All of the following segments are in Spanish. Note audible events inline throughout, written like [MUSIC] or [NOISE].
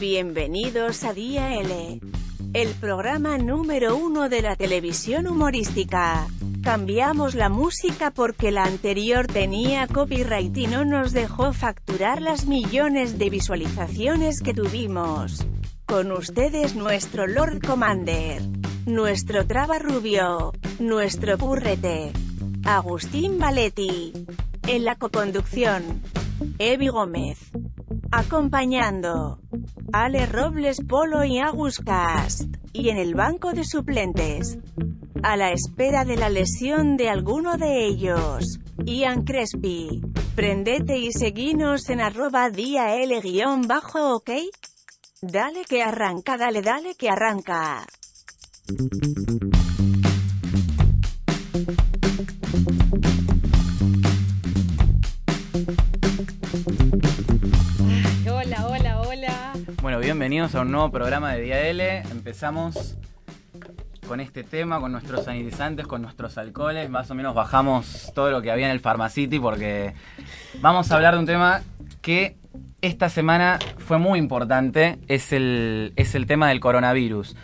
Bienvenidos a Día L, el programa número uno de la televisión humorística. Cambiamos la música porque la anterior tenía copyright y no nos dejó facturar las millones de visualizaciones que tuvimos. Con ustedes nuestro Lord Commander, nuestro Traba Rubio, nuestro Purrete, Agustín Valetti. En la coconducción, Evi Gómez. Acompañando, Ale Robles Polo y Agus Cast. Y en el banco de suplentes, a la espera de la lesión de alguno de ellos, Ian Crespi. Prendete y seguinos en arroba día L guion bajo, ¿ok? Dale que arranca, dale, dale que arranca. Bienvenidos a un nuevo programa de Día L. Empezamos con este tema, con nuestros sanitizantes, con nuestros alcoholes. Más o menos bajamos todo lo que había en el Pharmacity porque vamos a hablar de un tema que esta semana fue muy importante. Es el, es el tema del coronavirus.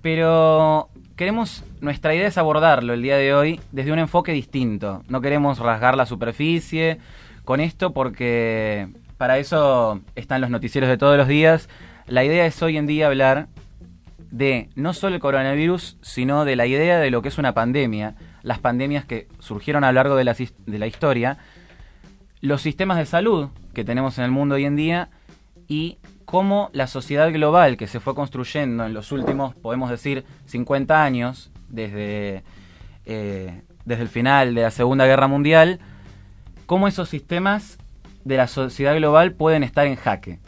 Pero queremos, nuestra idea es abordarlo el día de hoy desde un enfoque distinto. No queremos rasgar la superficie con esto porque para eso están los noticieros de todos los días. La idea es hoy en día hablar de no solo el coronavirus, sino de la idea de lo que es una pandemia, las pandemias que surgieron a lo largo de la, historia, los sistemas de salud que tenemos en el mundo hoy en día y cómo la sociedad global que se fue construyendo en los últimos, podemos decir, 50 años, desde, eh, desde el final de la Segunda Guerra Mundial, cómo esos sistemas de la sociedad global pueden estar en jaque.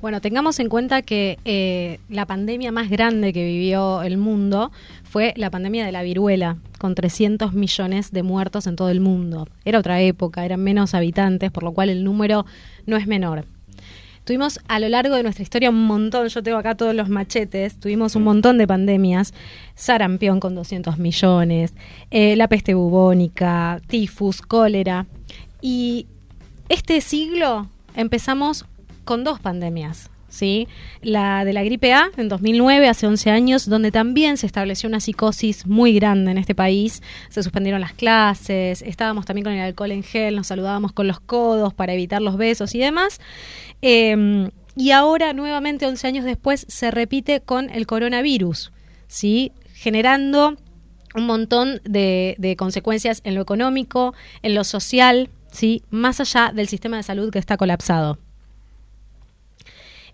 Bueno, tengamos en cuenta que eh, la pandemia más grande que vivió el mundo fue la pandemia de la viruela, con 300 millones de muertos en todo el mundo. Era otra época, eran menos habitantes, por lo cual el número no es menor. Tuvimos a lo largo de nuestra historia un montón, yo tengo acá todos los machetes, tuvimos un montón de pandemias, sarampión con 200 millones, eh, la peste bubónica, tifus, cólera. Y este siglo empezamos con dos pandemias, ¿sí? La de la gripe A en 2009, hace 11 años, donde también se estableció una psicosis muy grande en este país. Se suspendieron las clases, estábamos también con el alcohol en gel, nos saludábamos con los codos para evitar los besos y demás. Eh, y ahora, nuevamente, 11 años después, se repite con el coronavirus, ¿sí? Generando un montón de, de consecuencias en lo económico, en lo social, ¿sí? Más allá del sistema de salud que está colapsado.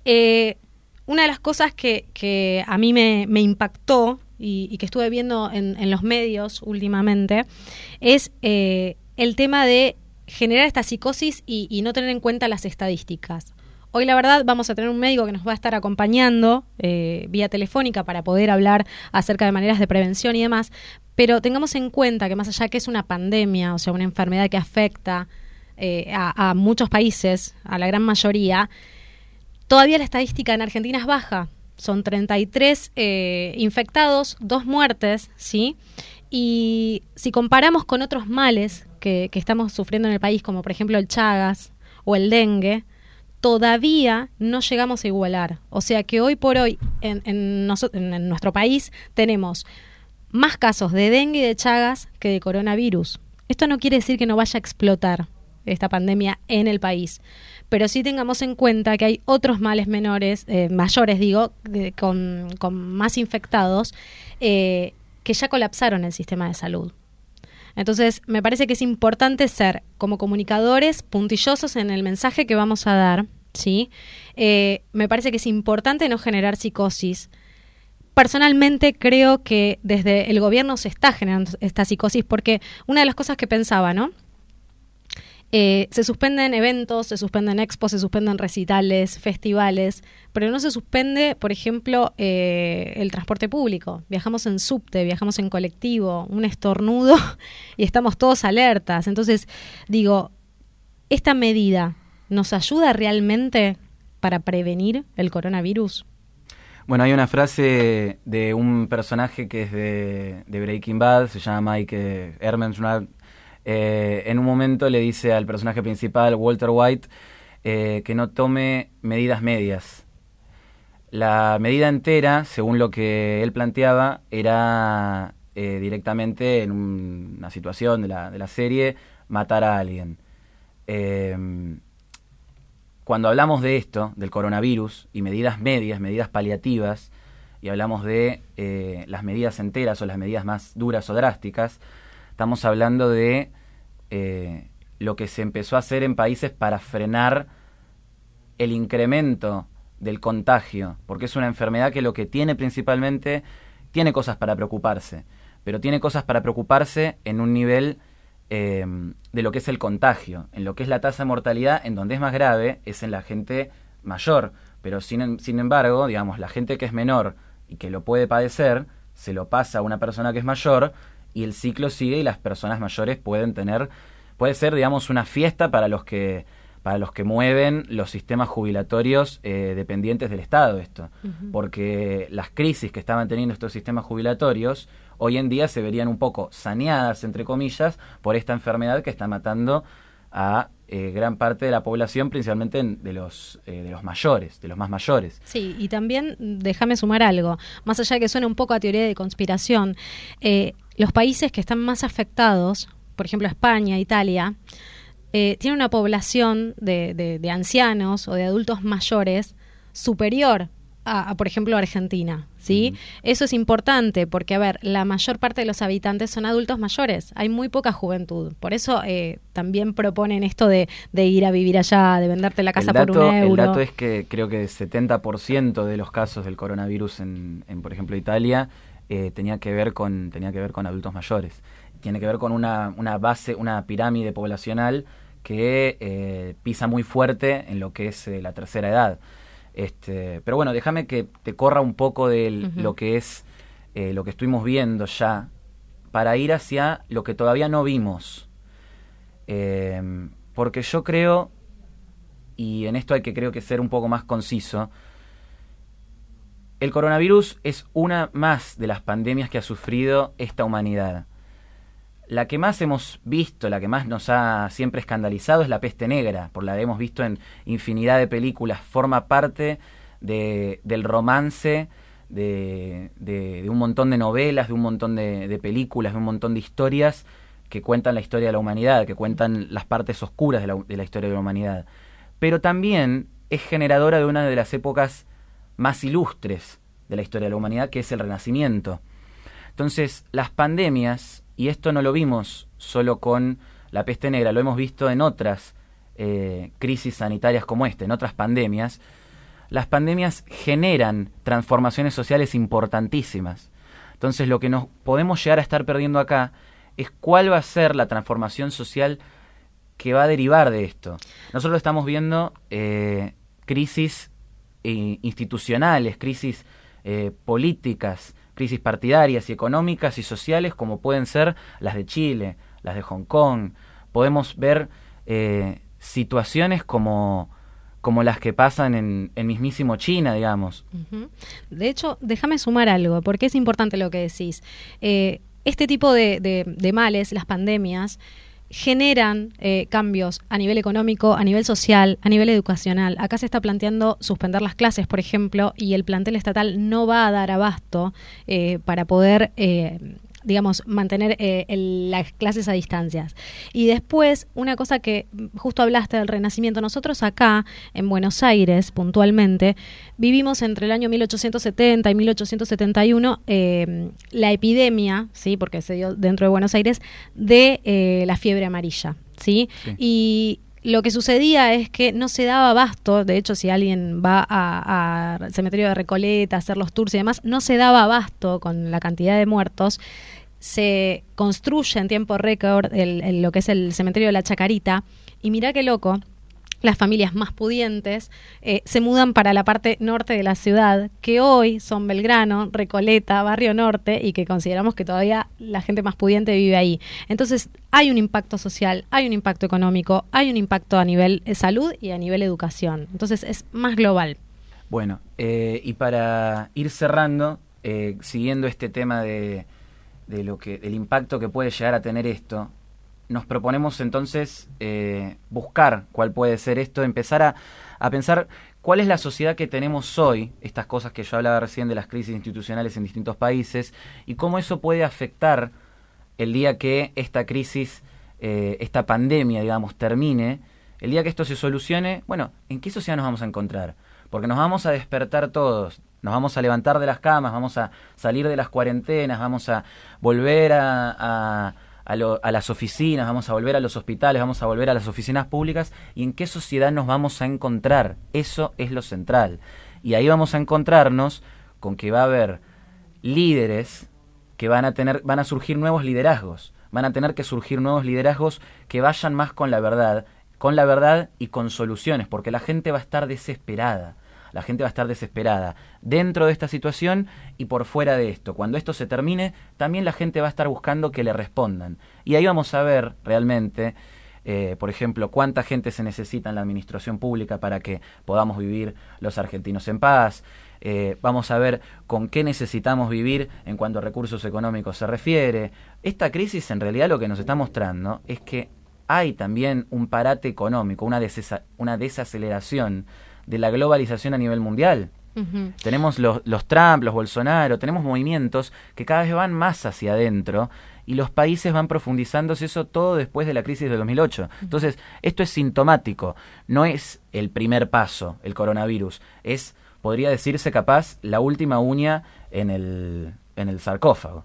Eh, una de las cosas que, que a mí me, me impactó y, que estuve viendo en, los medios últimamente es eh, el tema de generar esta psicosis y, y no tener en cuenta las estadísticas. Hoy la verdad vamos a tener un médico que nos va a estar acompañando eh, vía telefónica para poder hablar acerca de maneras de prevención y demás, pero tengamos en cuenta que más allá que es una pandemia, o sea, una enfermedad que afecta a muchos países, a la gran mayoría, todavía la estadística en Argentina es baja. Son 33 eh, infectados, dos muertes, ¿sí? Y si comparamos con otros males que, que estamos sufriendo en el país, como por ejemplo el Chagas o el dengue, todavía no llegamos a igualar. O sea que hoy por hoy en, en, en nuestro país tenemos más casos de dengue y de Chagas que de coronavirus. Esto no quiere decir que no vaya a explotar esta pandemia en el país, pero sí tengamos en cuenta que hay otros males menores, eh, mayores digo, con más infectados, eh, que ya colapsaron el sistema de salud. Entonces, me parece que es importante ser, como comunicadores, puntillosos en el mensaje que vamos a dar, ¿sí? Eh, me parece que es importante no generar psicosis. Personalmente creo que desde el gobierno se está generando esta psicosis porque una de las cosas que pensaba, ¿no? Eh, se suspenden eventos, se suspenden expos, se suspenden recitales, festivales, pero no se suspende, por ejemplo, eh, el transporte público. Viajamos en subte, viajamos en colectivo, un estornudo [LAUGHS] y estamos todos alertas. Entonces, digo, ¿esta medida nos ayuda realmente para prevenir el coronavirus? Bueno, hay una frase de un personaje que es de, Breaking Bad, se llama Mike Herman eh, en un momento le dice al personaje principal, Walter White, eh, que no tome medidas medias. La medida entera, según lo que él planteaba, era eh, directamente en una situación de la, de la, serie matar a alguien. Em, cuando hablamos de esto, del coronavirus, y medidas medias, medidas paliativas, y hablamos de las medidas enteras o las medidas más duras o drásticas, estamos hablando de eh, lo que se empezó a hacer en países para frenar el incremento del contagio, porque es una enfermedad que lo que tiene principalmente, tiene cosas para preocuparse, pero tiene cosas para preocuparse en un nivel Em, de lo que es el contagio, en lo que es la tasa de mortalidad, en donde es más grave es en la gente mayor, pero sin, sin embargo, digamos, la gente que es menor y que lo puede padecer, se lo pasa a una persona que es mayor y el ciclo sigue y las personas mayores pueden tener, puede ser, digamos, una fiesta para los que para los que mueven los sistemas jubilatorios eh, dependientes del Estado esto, porque las crisis que estaban teniendo estos sistemas jubilatorios hoy en día se verían un poco saneadas, entre comillas, por esta enfermedad que está matando a eh, gran parte de la población, principalmente de los eh, de los mayores, de los más mayores. Sí, y también déjame sumar algo, más allá de que suene un poco a teoría de conspiración, eh, los países que están más afectados, por ejemplo España, Italia, tienen una población de, de ancianos o de adultos mayores superior a, por ejemplo, Argentina, ¿sí? Eso es importante porque, a ver, la mayor parte de los habitantes son adultos mayores, hay muy poca juventud. Por eso eh, también proponen esto de, ir a vivir allá, de venderte la casa por un euro. El dato es que creo que el 70% de los casos del coronavirus en, por ejemplo, Italia eh, tenía, que ver con, tenía que ver con adultos mayores. Tiene que ver con una, una base, una pirámide poblacional que eh, pisa muy fuerte en lo que es la tercera edad. Este, pero bueno, déjame que te corra un poco de lo que es eh, lo que estuvimos viendo ya para ir hacia lo que todavía no vimos. Porque yo creo, y en esto hay que creo que ser un poco más conciso, el coronavirus es una más de las pandemias que ha sufrido esta humanidad. La que más hemos visto, la que más nos ha siempre escandalizado es la peste negra, por la que hemos visto en infinidad de películas, forma parte de, del romance de, de, un montón de novelas, de un montón de, películas, de un montón de historias que cuentan la historia de la humanidad, que cuentan las partes oscuras de la, de la historia de la humanidad. Pero también es generadora de una de las épocas más ilustres de la historia de la humanidad, que es el Renacimiento. Entonces, las pandemias y esto no lo vimos solo con la peste negra, lo hemos visto en otras eh, crisis sanitarias como esta, en otras pandemias. Las pandemias generan transformaciones sociales importantísimas. Entonces lo que nos podemos llegar a estar perdiendo acá es cuál va a ser la transformación social que va a derivar de esto. Nosotros estamos viendo eh, crisis eh, institucionales, crisis políticas, crisis partidarias y económicas y sociales como pueden ser las de Chile, las de Hong Kong. Podemos ver eh, situaciones como, como las que pasan en, en mismísimo China, digamos. De hecho, déjame sumar algo, porque es importante lo que decís. Eh, este tipo de, de males, las pandemias, generan eh, cambios a nivel económico, a nivel social, a nivel educacional. Acá se está planteando suspender las clases, por ejemplo, y el plantel estatal no va a dar abasto eh, para poder eh, digamos, mantener eh, las clases a distancias. Y después, una cosa que justo hablaste del Renacimiento, nosotros acá, en Buenos Aires, puntualmente, vivimos entre el año 1870 y 1871 eh, la epidemia, ¿sí? porque se dio dentro de Buenos Aires, de eh, la fiebre amarilla. ¿sí? Y lo que sucedía es que no se daba abasto, de hecho si alguien va al cementerio de Recoleta a hacer los tours y demás, no se daba abasto con la cantidad de muertos. Se construye en tiempo récord lo que es el cementerio de la Chacarita y mira qué loco, las familias más pudientes eh, se mudan para la parte norte de la ciudad, que hoy son Belgrano, Recoleta, Barrio Norte, y que consideramos que todavía la gente más pudiente vive ahí. Entonces, hay un impacto social, hay un impacto económico, hay un impacto a nivel de salud y a nivel educación. Entonces, es más global. Bueno, eh, y para ir cerrando, eh, siguiendo este tema de, de lo que, del impacto que puede llegar a tener esto, nos proponemos entonces eh, buscar cuál puede ser esto, empezar a, a pensar cuál es la sociedad que tenemos hoy, estas cosas que yo hablaba recién de las crisis institucionales en distintos países, y cómo eso puede afectar el día que esta crisis, eh, esta pandemia, digamos, termine, el día que esto se solucione, bueno, ¿en qué sociedad nos vamos a encontrar? Porque nos vamos a despertar todos, nos vamos a levantar de las camas, vamos a salir de las cuarentenas, vamos a volver a a, las oficinas, vamos a volver a los hospitales, vamos a volver a las oficinas públicas y en qué sociedad nos vamos a encontrar. Eso es lo central. Y ahí vamos a encontrarnos con que va a haber líderes que van a tener, van a surgir nuevos liderazgos, van a tener que surgir nuevos liderazgos que vayan más con la verdad, con la verdad y con soluciones, porque la gente va a estar desesperada la gente va a estar desesperada dentro de esta situación y por fuera de esto. Cuando esto se termine, también la gente va a estar buscando que le respondan. Y ahí vamos a ver realmente, eh, por ejemplo, cuánta gente se necesita en la administración pública para que podamos vivir los argentinos en paz. Eh, vamos a ver con qué necesitamos vivir en cuanto a recursos económicos se refiere. Esta crisis en realidad lo que nos está mostrando es que hay también un parate económico, una, una desaceleración de la globalización a nivel mundial. Tenemos los, los Trump, los Bolsonaro, tenemos movimientos que cada vez van más hacia adentro y los países van profundizándose eso todo después de la crisis de 2008. Entonces, esto es sintomático, no es el primer paso, el coronavirus, es, podría decirse capaz, la última uña en el, en el sarcófago.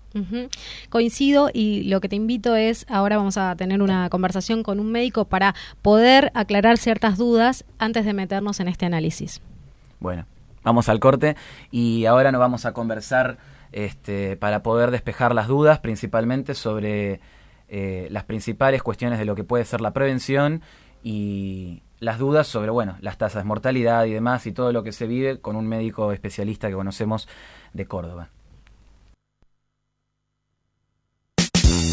Coincido y lo que te invito es, ahora vamos a tener una conversación con un médico para poder aclarar ciertas dudas antes de meternos en este análisis. Bueno, vamos al corte y ahora nos vamos a conversar este, para poder despejar las dudas, principalmente sobre eh, las principales cuestiones de lo que puede ser la prevención y las dudas sobre, bueno, las tasas de mortalidad y demás y todo lo que se vive con un médico especialista que conocemos de Córdoba.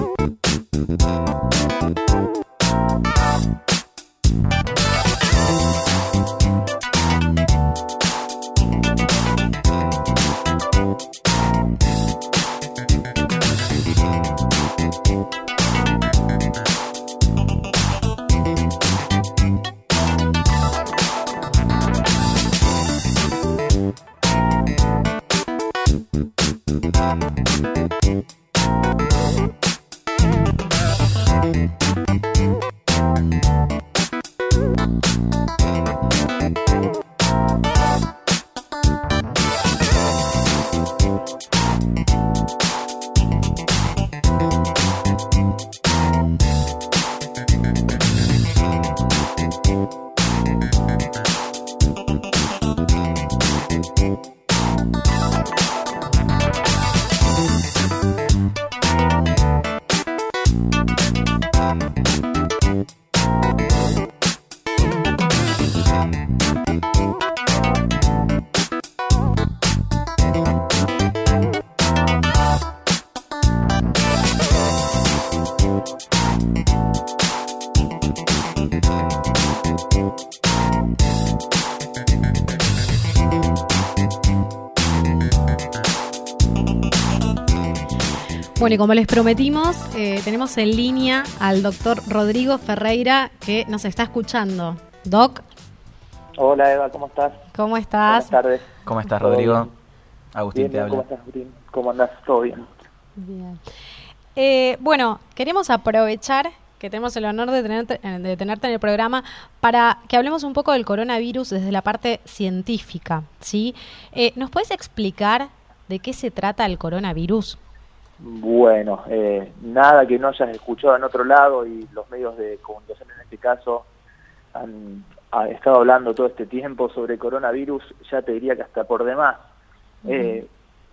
Thank you Bueno, y como les prometimos, eh, tenemos en línea al doctor Rodrigo Ferreira que nos está escuchando. Doc. Hola Eva, ¿cómo estás? ¿Cómo estás? Buenas tardes. ¿Cómo estás, Rodrigo? Agustín te habla. ¿Cómo estás, Agustín? ¿Cómo andas? ¿Todo bien? Bien. Eh, bueno, queremos aprovechar que tenemos el honor de, tener, de tenerte en el programa para que hablemos un poco del coronavirus desde la parte científica, ¿sí? Eh, ¿Nos puedes explicar de qué se trata el coronavirus? Bueno, eh, nada que no hayas escuchado en otro lado y los medios de comunicación en este caso han, estado hablando todo este tiempo sobre coronavirus, ya te diría que hasta por demás. eh,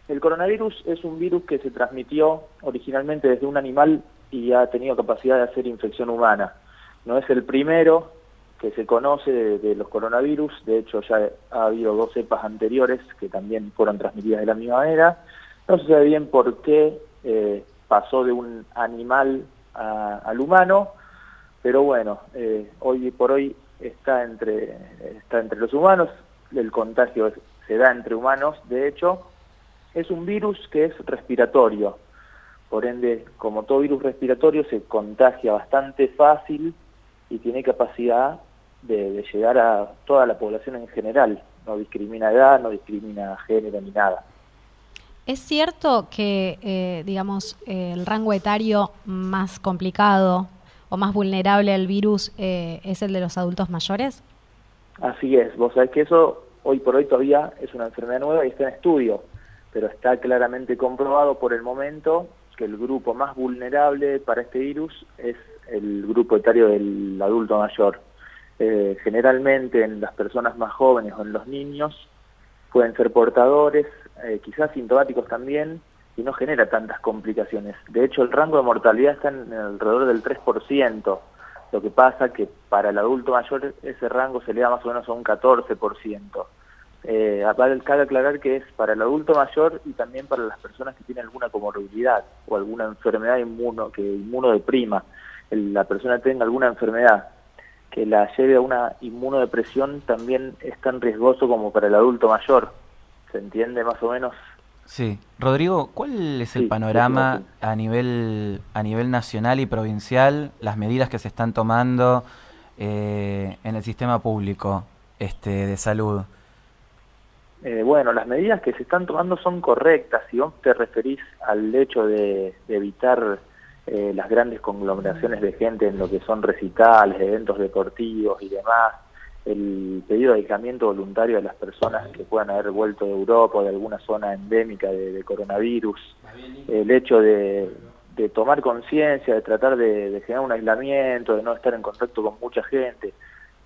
el coronavirus es un virus que se transmitió originalmente desde un animal y ha tenido capacidad de hacer infección humana. no es el primero que se conoce de, los coronavirus, de hecho ya ha habido dos cepas anteriores que también fueron transmitidas de la misma manera. No se sabe bien por qué eh, pasó de un animal al humano, pero bueno, eh, hoy por hoy está entre, está entre los humanos, el contagio se da entre humanos, de hecho, es un virus que es respiratorio, por ende, como todo virus respiratorio, se contagia bastante fácil y tiene capacidad de, llegar a toda la población en general. No discrimina edad, no discrimina género ni nada. ¿Es cierto que, eh, digamos, el rango etario más complicado o más vulnerable al virus eh, es el de los adultos mayores? Así es. Vos sabés que eso hoy por hoy todavía es una enfermedad nueva y está en estudio, pero está claramente comprobado por el momento que el grupo más vulnerable para este virus es el grupo etario del adulto mayor. Eh, generalmente en las personas más jóvenes o en los niños pueden ser portadores, eh, quizás sintomáticos también, y no genera tantas complicaciones. De hecho, el rango de mortalidad está en alrededor del 3%. Lo que pasa que para el adulto mayor ese rango se le da más o menos a un 14%. Eh, cabe aclarar que es para el adulto mayor y también para las personas que tienen alguna comorbilidad o alguna enfermedad inmuno que inmunodeprima. la persona tenga alguna enfermedad que la lleve a una inmunodepresión también es tan riesgoso como para el adulto mayor. ¿Se entiende más o menos? Sí. Rodrigo, ¿cuál es el panorama a nivel a nivel nacional y provincial, las medidas que se están tomando eh, en el sistema público este, de salud? Eh, bueno, las medidas que se están tomando son correctas. Si vos te referís al hecho de evitar eh, las grandes conglomeraciones de gente en lo que son recitales, eventos deportivos y demás, el pedido de aislamiento voluntario de las personas que puedan haber vuelto de Europa o de alguna zona endémica de, coronavirus, el hecho de, tomar conciencia, de tratar de, generar un aislamiento, de no estar en contacto con mucha gente,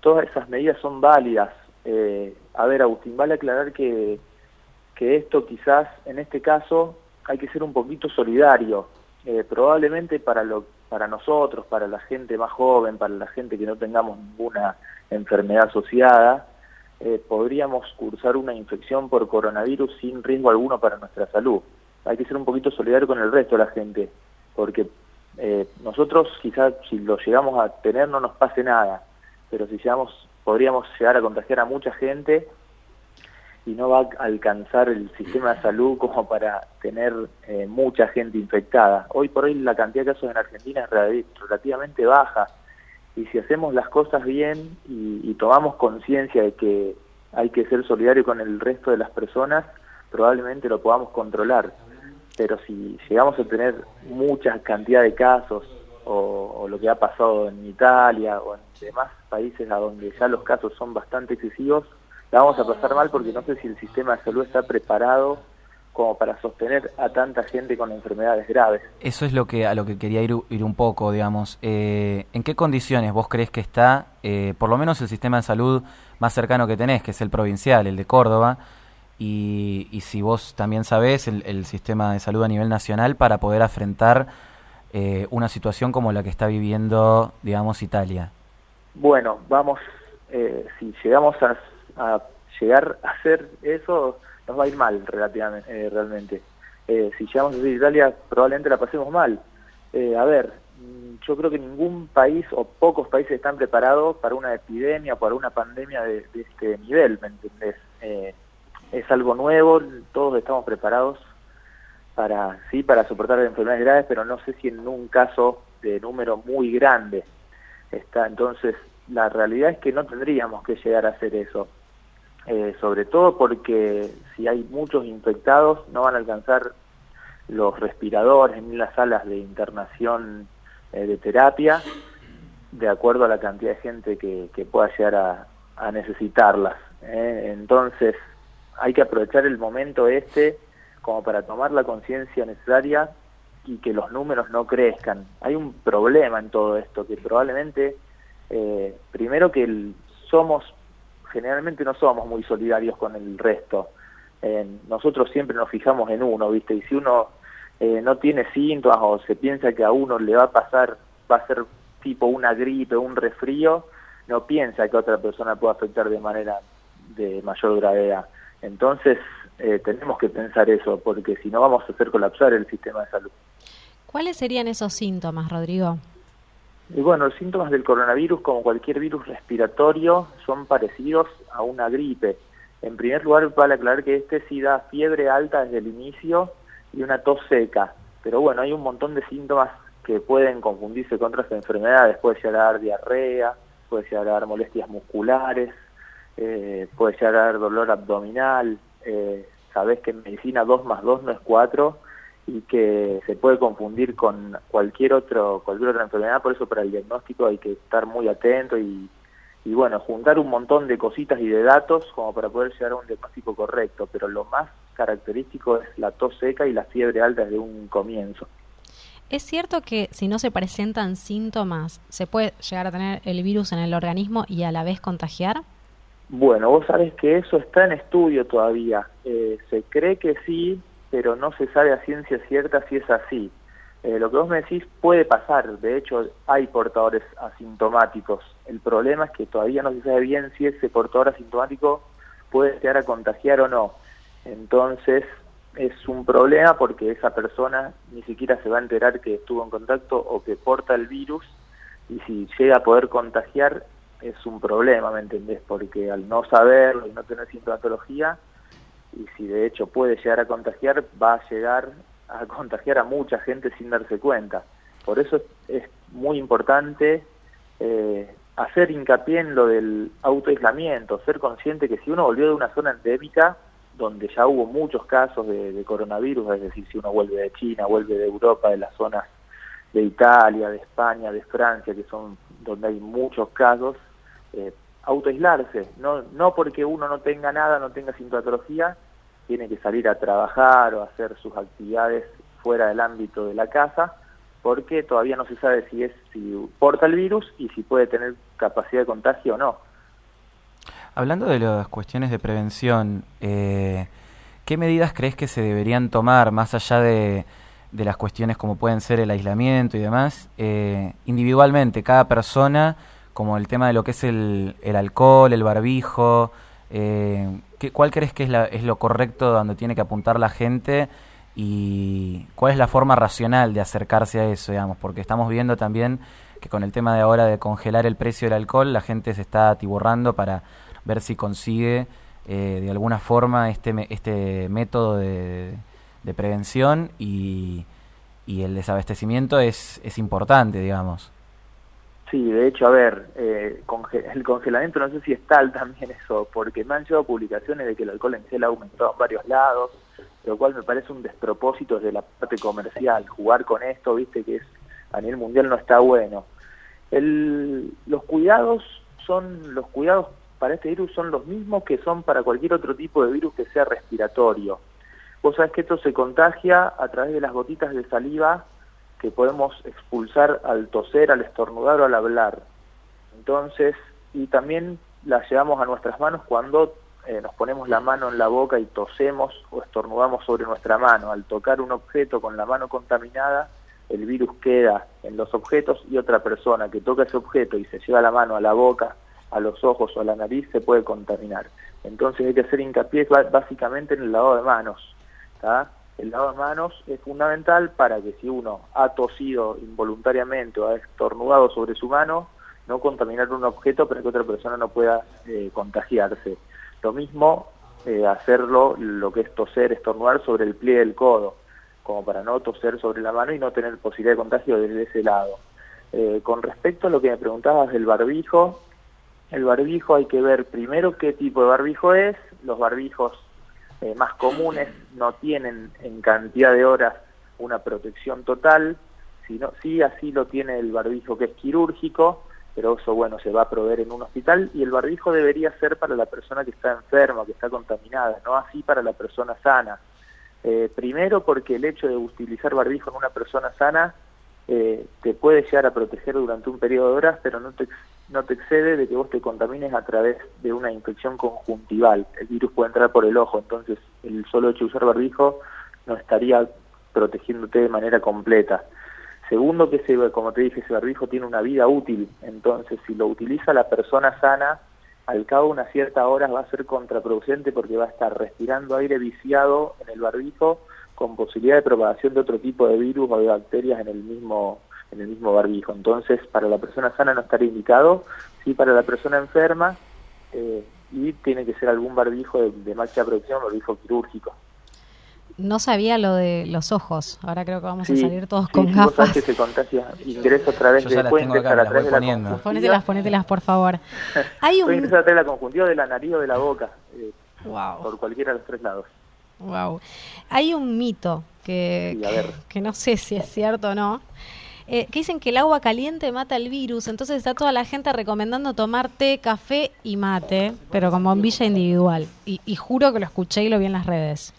todas esas medidas son válidas. Eh, a ver, Agustín, vale aclarar que, que esto quizás, en este caso, hay que ser un poquito solidario eh, probablemente para, lo, para nosotros, para la gente más joven, para la gente que no tengamos ninguna enfermedad asociada, eh, podríamos cursar una infección por coronavirus sin riesgo alguno para nuestra salud. Hay que ser un poquito solidario con el resto de la gente, porque eh, nosotros quizás si lo llegamos a tener no nos pase nada, pero si llegamos, podríamos llegar a contagiar a mucha gente y no va a alcanzar el sistema de salud como para tener eh, mucha gente infectada. Hoy por hoy la cantidad de casos en Argentina es relativamente baja y si hacemos las cosas bien y, tomamos conciencia de que hay que ser solidario con el resto de las personas, probablemente lo podamos controlar. Pero si llegamos a tener mucha cantidad de casos o, o lo que ha pasado en Italia o en demás países a donde ya los casos son bastante excesivos, la vamos a pasar mal porque no sé si el sistema de salud está preparado como para sostener a tanta gente con enfermedades graves. Eso es lo que a lo que quería ir, ir un poco, digamos. Eh, ¿En qué condiciones vos crees que está, eh, por lo menos el sistema de salud más cercano que tenés, que es el provincial, el de Córdoba, y, y si vos también sabés el, sistema de salud a nivel nacional para poder afrontar eh, una situación como la que está viviendo, digamos, Italia? Bueno, vamos, si llegamos a a llegar a hacer eso, nos va a ir mal relativamente, eh, realmente. Eh, si llegamos a a Italia, probablemente la pasemos mal. Eh, a ver, mm, yo creo que ningún país o pocos países están preparados para una epidemia, para una pandemia de, este nivel, ¿me entendés? es algo nuevo, todos estamos preparados para, sí, para soportar enfermedades graves, pero no sé si en un caso de número muy grande está. Entonces, la realidad es que no tendríamos que llegar a hacer eso. Eh, sobre todo porque si hay muchos infectados no van a alcanzar los respiradores ni las salas de internación eh, de terapia de acuerdo a la cantidad de gente que, pueda llegar a, necesitarlas. ¿eh? Entonces hay que aprovechar el momento este como para tomar la conciencia necesaria y que los números no crezcan. Hay un problema en todo esto, que probablemente, primero que somos generalmente no somos muy solidarios con el resto. nosotros siempre nos fijamos en uno, ¿viste? Y si uno eh, no tiene síntomas o se piensa que a uno le va a pasar, va a ser tipo una gripe, un resfrío, no piensa que otra persona pueda afectar de manera de mayor gravedad. Entonces, eh, tenemos que pensar eso, porque si no vamos a hacer colapsar el sistema de salud. ¿Cuáles serían esos síntomas, Rodrigo? Y bueno, los síntomas del coronavirus, como cualquier virus respiratorio, son parecidos a una gripe. En primer lugar, vale aclarar que este sí da fiebre alta desde el inicio y una tos seca. Pero bueno, hay un montón de síntomas que pueden confundirse con otras enfermedades. Puede llegar a dar diarrea, puede llegar a dar molestias musculares, eh, puede llegar a dar dolor abdominal. Eh, Sabés que en medicina 2 más 2 no es 4 y que se puede confundir con cualquier otro cualquier otra enfermedad, por eso para el diagnóstico hay que estar muy atento y, y bueno, juntar un montón de cositas y de datos como para poder llegar a un diagnóstico correcto, pero lo más característico es la tos seca y la fiebre alta desde un comienzo. ¿Es cierto que si no se presentan síntomas, se puede llegar a tener el virus en el organismo y a la vez contagiar? Bueno, vos sabés que eso está en estudio todavía. Eh, se cree que sí, pero no se sabe a ciencia cierta si es así. Eh, lo que vos me decís puede pasar, de hecho hay portadores asintomáticos. El problema es que todavía no se sabe bien si ese portador asintomático puede llegar a contagiar o no. Entonces es un problema porque esa persona ni siquiera se va a enterar que estuvo en contacto o que porta el virus y si llega a poder contagiar es un problema, ¿me entendés? Porque al no saberlo y no tener sintomatología, y si de hecho puede llegar a contagiar, va a llegar a [LAUGHS] contagiar a mucha gente sin darse cuenta. Por eso es muy importante eh, hacer hincapié en lo del autoaislamiento, ser consciente que si uno volvió de una zona endémica, donde ya hubo muchos casos de, coronavirus, es decir, si uno vuelve de China, vuelve de Europa, de las zonas de Italia, de España, de Francia, que son donde hay muchos casos, eh, autoaislarse, no, no porque uno no tenga nada, no tenga sintomatología, tiene que salir a trabajar o hacer sus actividades fuera del ámbito de la casa, porque todavía no se sabe si es si porta el virus y si puede tener capacidad de contagio o no. Hablando de las cuestiones de prevención, eh, ¿qué medidas crees que se deberían tomar más allá de, de, las cuestiones como pueden ser el aislamiento y demás, eh, individualmente, cada persona? Como el tema de lo que es el, el alcohol, el barbijo. Eh, ¿qué, ¿Cuál crees que es, la, es lo correcto donde tiene que apuntar la gente y cuál es la forma racional de acercarse a eso, digamos? Porque estamos viendo también que con el tema de ahora de congelar el precio del alcohol, la gente se está atiborrando para ver si consigue eh, de alguna forma este, este método de, de prevención y, y el desabastecimiento es, es importante, digamos. Sí, de hecho, a ver, eh, el congelamiento no sé si es tal también eso, porque me han llegado publicaciones de que el alcohol en gel ha aumentado en varios lados, lo cual me parece un despropósito desde la parte comercial. Jugar con esto, viste, que es a nivel mundial no está bueno. El, los cuidados son, los cuidados para este virus son los mismos que son para cualquier otro tipo de virus que sea respiratorio. Vos sabés que esto se contagia a través de las gotitas de saliva que podemos expulsar al toser, al estornudar o al hablar. Entonces, y también la llevamos a nuestras manos cuando eh, nos ponemos la mano en la boca y tosemos o estornudamos sobre nuestra mano. Al tocar un objeto con la mano contaminada, el virus queda en los objetos y otra persona que toca ese objeto y se lleva la mano a la boca, a los ojos o a la nariz se puede contaminar. Entonces hay que hacer hincapié básicamente en el lavado de manos. El lavado de manos es fundamental para que si uno ha tosido involuntariamente o ha estornudado sobre su mano, no contaminar un objeto para que otra persona no pueda eh, contagiarse. Lo mismo eh, hacerlo, lo que es toser, estornudar sobre el pliegue del codo, como para no toser sobre la mano y no tener posibilidad de contagio desde ese lado. Eh, con respecto a lo que me preguntabas del barbijo, el barbijo hay que ver primero qué tipo de barbijo es, los barbijos eh, más comunes no tienen en cantidad de horas una protección total, sino, sí así lo tiene el barbijo que es quirúrgico, pero eso bueno se va a proveer en un hospital y el barbijo debería ser para la persona que está enferma, que está contaminada, no así para la persona sana. Eh, primero porque el hecho de utilizar barbijo en una persona sana eh, te puede llegar a proteger durante un periodo de horas, pero no te, no te excede de que vos te contamines a través de una infección conjuntival. El virus puede entrar por el ojo, entonces el solo hecho de usar barbijo no estaría protegiéndote de manera completa. Segundo, que ese, como te dije, ese barbijo tiene una vida útil, entonces si lo utiliza la persona sana, al cabo de una cierta hora va a ser contraproducente porque va a estar respirando aire viciado en el barbijo con posibilidad de propagación de otro tipo de virus o de bacterias en el mismo en el mismo barbijo. Entonces, para la persona sana no estaría indicado, sí para la persona enferma eh, y tiene que ser algún barbijo de, de máxima producción, barbijo quirúrgico. No sabía lo de los ojos. Ahora creo que vamos Sí, a salir todos sí, con sí, vos gafas. sabés que se contagia ingreso a través de me a las través de la conjuntiva, Ponételas, ponételas, por favor. [LAUGHS] Hay un... ingresar a través de la conjuntiva de la nariz o de la boca, eh, Wow. por cualquiera de los tres lados. Wow. Hay un mito que, Sí, que no sé si es cierto o no. Eh, que dicen que el agua caliente mata el virus, entonces está toda la gente recomendando tomar té, café y mate, pero con bombilla individual. Y, juro que lo escuché y lo vi en las redes.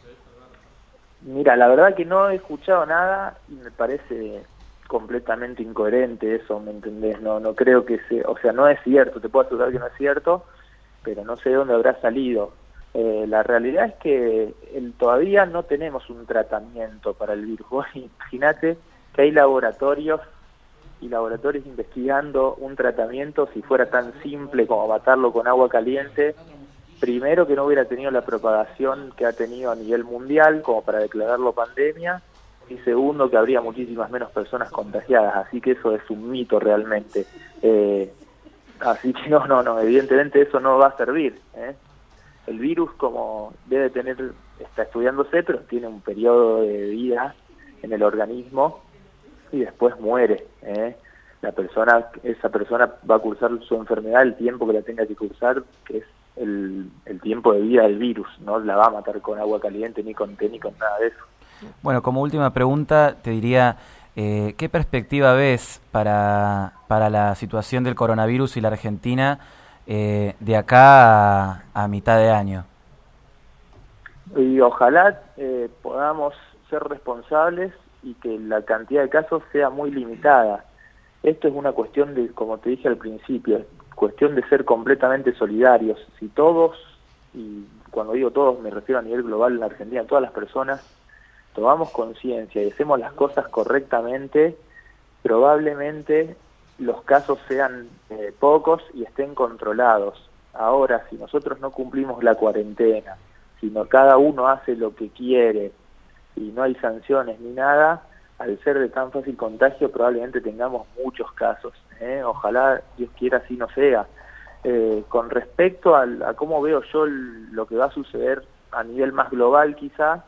Mira, la verdad que no he escuchado nada y me parece completamente incoherente eso, ¿me entendés? No, no creo que sea, o sea, no es cierto, te puedo asegurar que no es cierto, pero no sé de dónde habrá salido. Eh, la realidad es que el- todavía no tenemos un tratamiento para el virus. [LAUGHS] Imagínate que hay laboratorios y laboratorios investigando un tratamiento si fuera tan simple como matarlo con agua caliente primero que no hubiera tenido la propagación que ha tenido a nivel mundial como para declararlo pandemia y segundo que habría muchísimas menos personas contagiadas así que eso es un mito realmente Eh, así que no no no evidentemente eso no va a servir ¿eh? el virus como debe tener está estudiándose pero tiene un periodo de vida en el organismo y después muere ¿eh? la persona esa persona va a cursar su enfermedad el tiempo que la tenga que cursar que es el, el tiempo de vida del virus no la va a matar con agua caliente ni con té ni con nada de eso Bueno, como última pregunta, te diría, eh, ¿qué perspectiva ves para, para la situación del coronavirus y la Argentina eh, de acá a, a mitad de año? y ojalá eh, podamos ser responsables y que la cantidad de casos sea muy limitada. Esto es una cuestión de, como te dije al principio, es cuestión de ser completamente solidarios. Si todos, y cuando digo todos me refiero a nivel global en la Argentina, todas las personas, tomamos conciencia y hacemos las cosas correctamente, probablemente los casos sean eh, pocos y estén controlados. Ahora, si nosotros no cumplimos la cuarentena, si no, cada uno hace lo que quiere y no hay sanciones ni nada, al ser de tan fácil contagio probablemente tengamos muchos casos. ¿eh? Ojalá Dios quiera así no sea. Eh, con respecto al- a cómo veo yo lo que va a suceder a nivel más global quizá,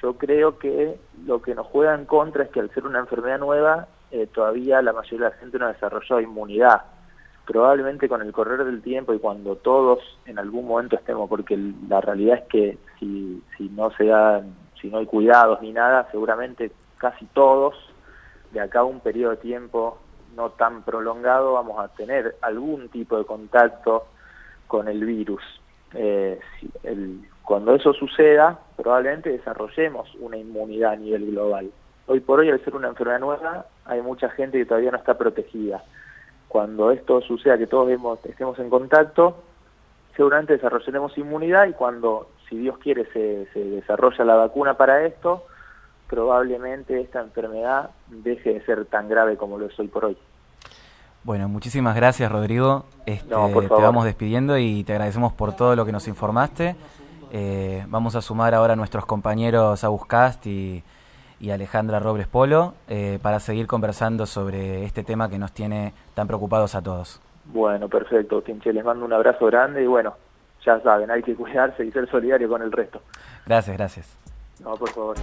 yo creo que lo que nos juega en contra es que al ser una enfermedad nueva, eh, todavía la mayoría de la gente no ha desarrollado inmunidad. Probablemente con el correr del tiempo y cuando todos en algún momento estemos, porque la realidad es que si, si no se dan, si no hay cuidados ni nada, seguramente casi todos de acá a un periodo de tiempo no tan prolongado vamos a tener algún tipo de contacto con el virus. Eh, cuando eso suceda, probablemente desarrollemos una inmunidad a nivel global. Hoy por hoy, al ser una enfermedad nueva, hay mucha gente que todavía no está protegida. Cuando esto suceda, que todos estemos en contacto, seguramente desarrollaremos inmunidad y cuando, si Dios quiere, se, se desarrolla la vacuna para esto, probablemente esta enfermedad deje de ser tan grave como lo es hoy por hoy. Bueno, muchísimas gracias Rodrigo. Este, No, por te vamos despidiendo y te agradecemos por todo lo que nos informaste. Eh, vamos a sumar ahora a nuestros compañeros Abuscast y, y Alejandra Robles Polo eh, para seguir conversando sobre este tema que nos tiene tan preocupados a todos. Bueno, perfecto, Tinche, les mando un abrazo grande y bueno, ya saben, hay que cuidarse y ser solidario con el resto. Gracias, gracias. No, por favor.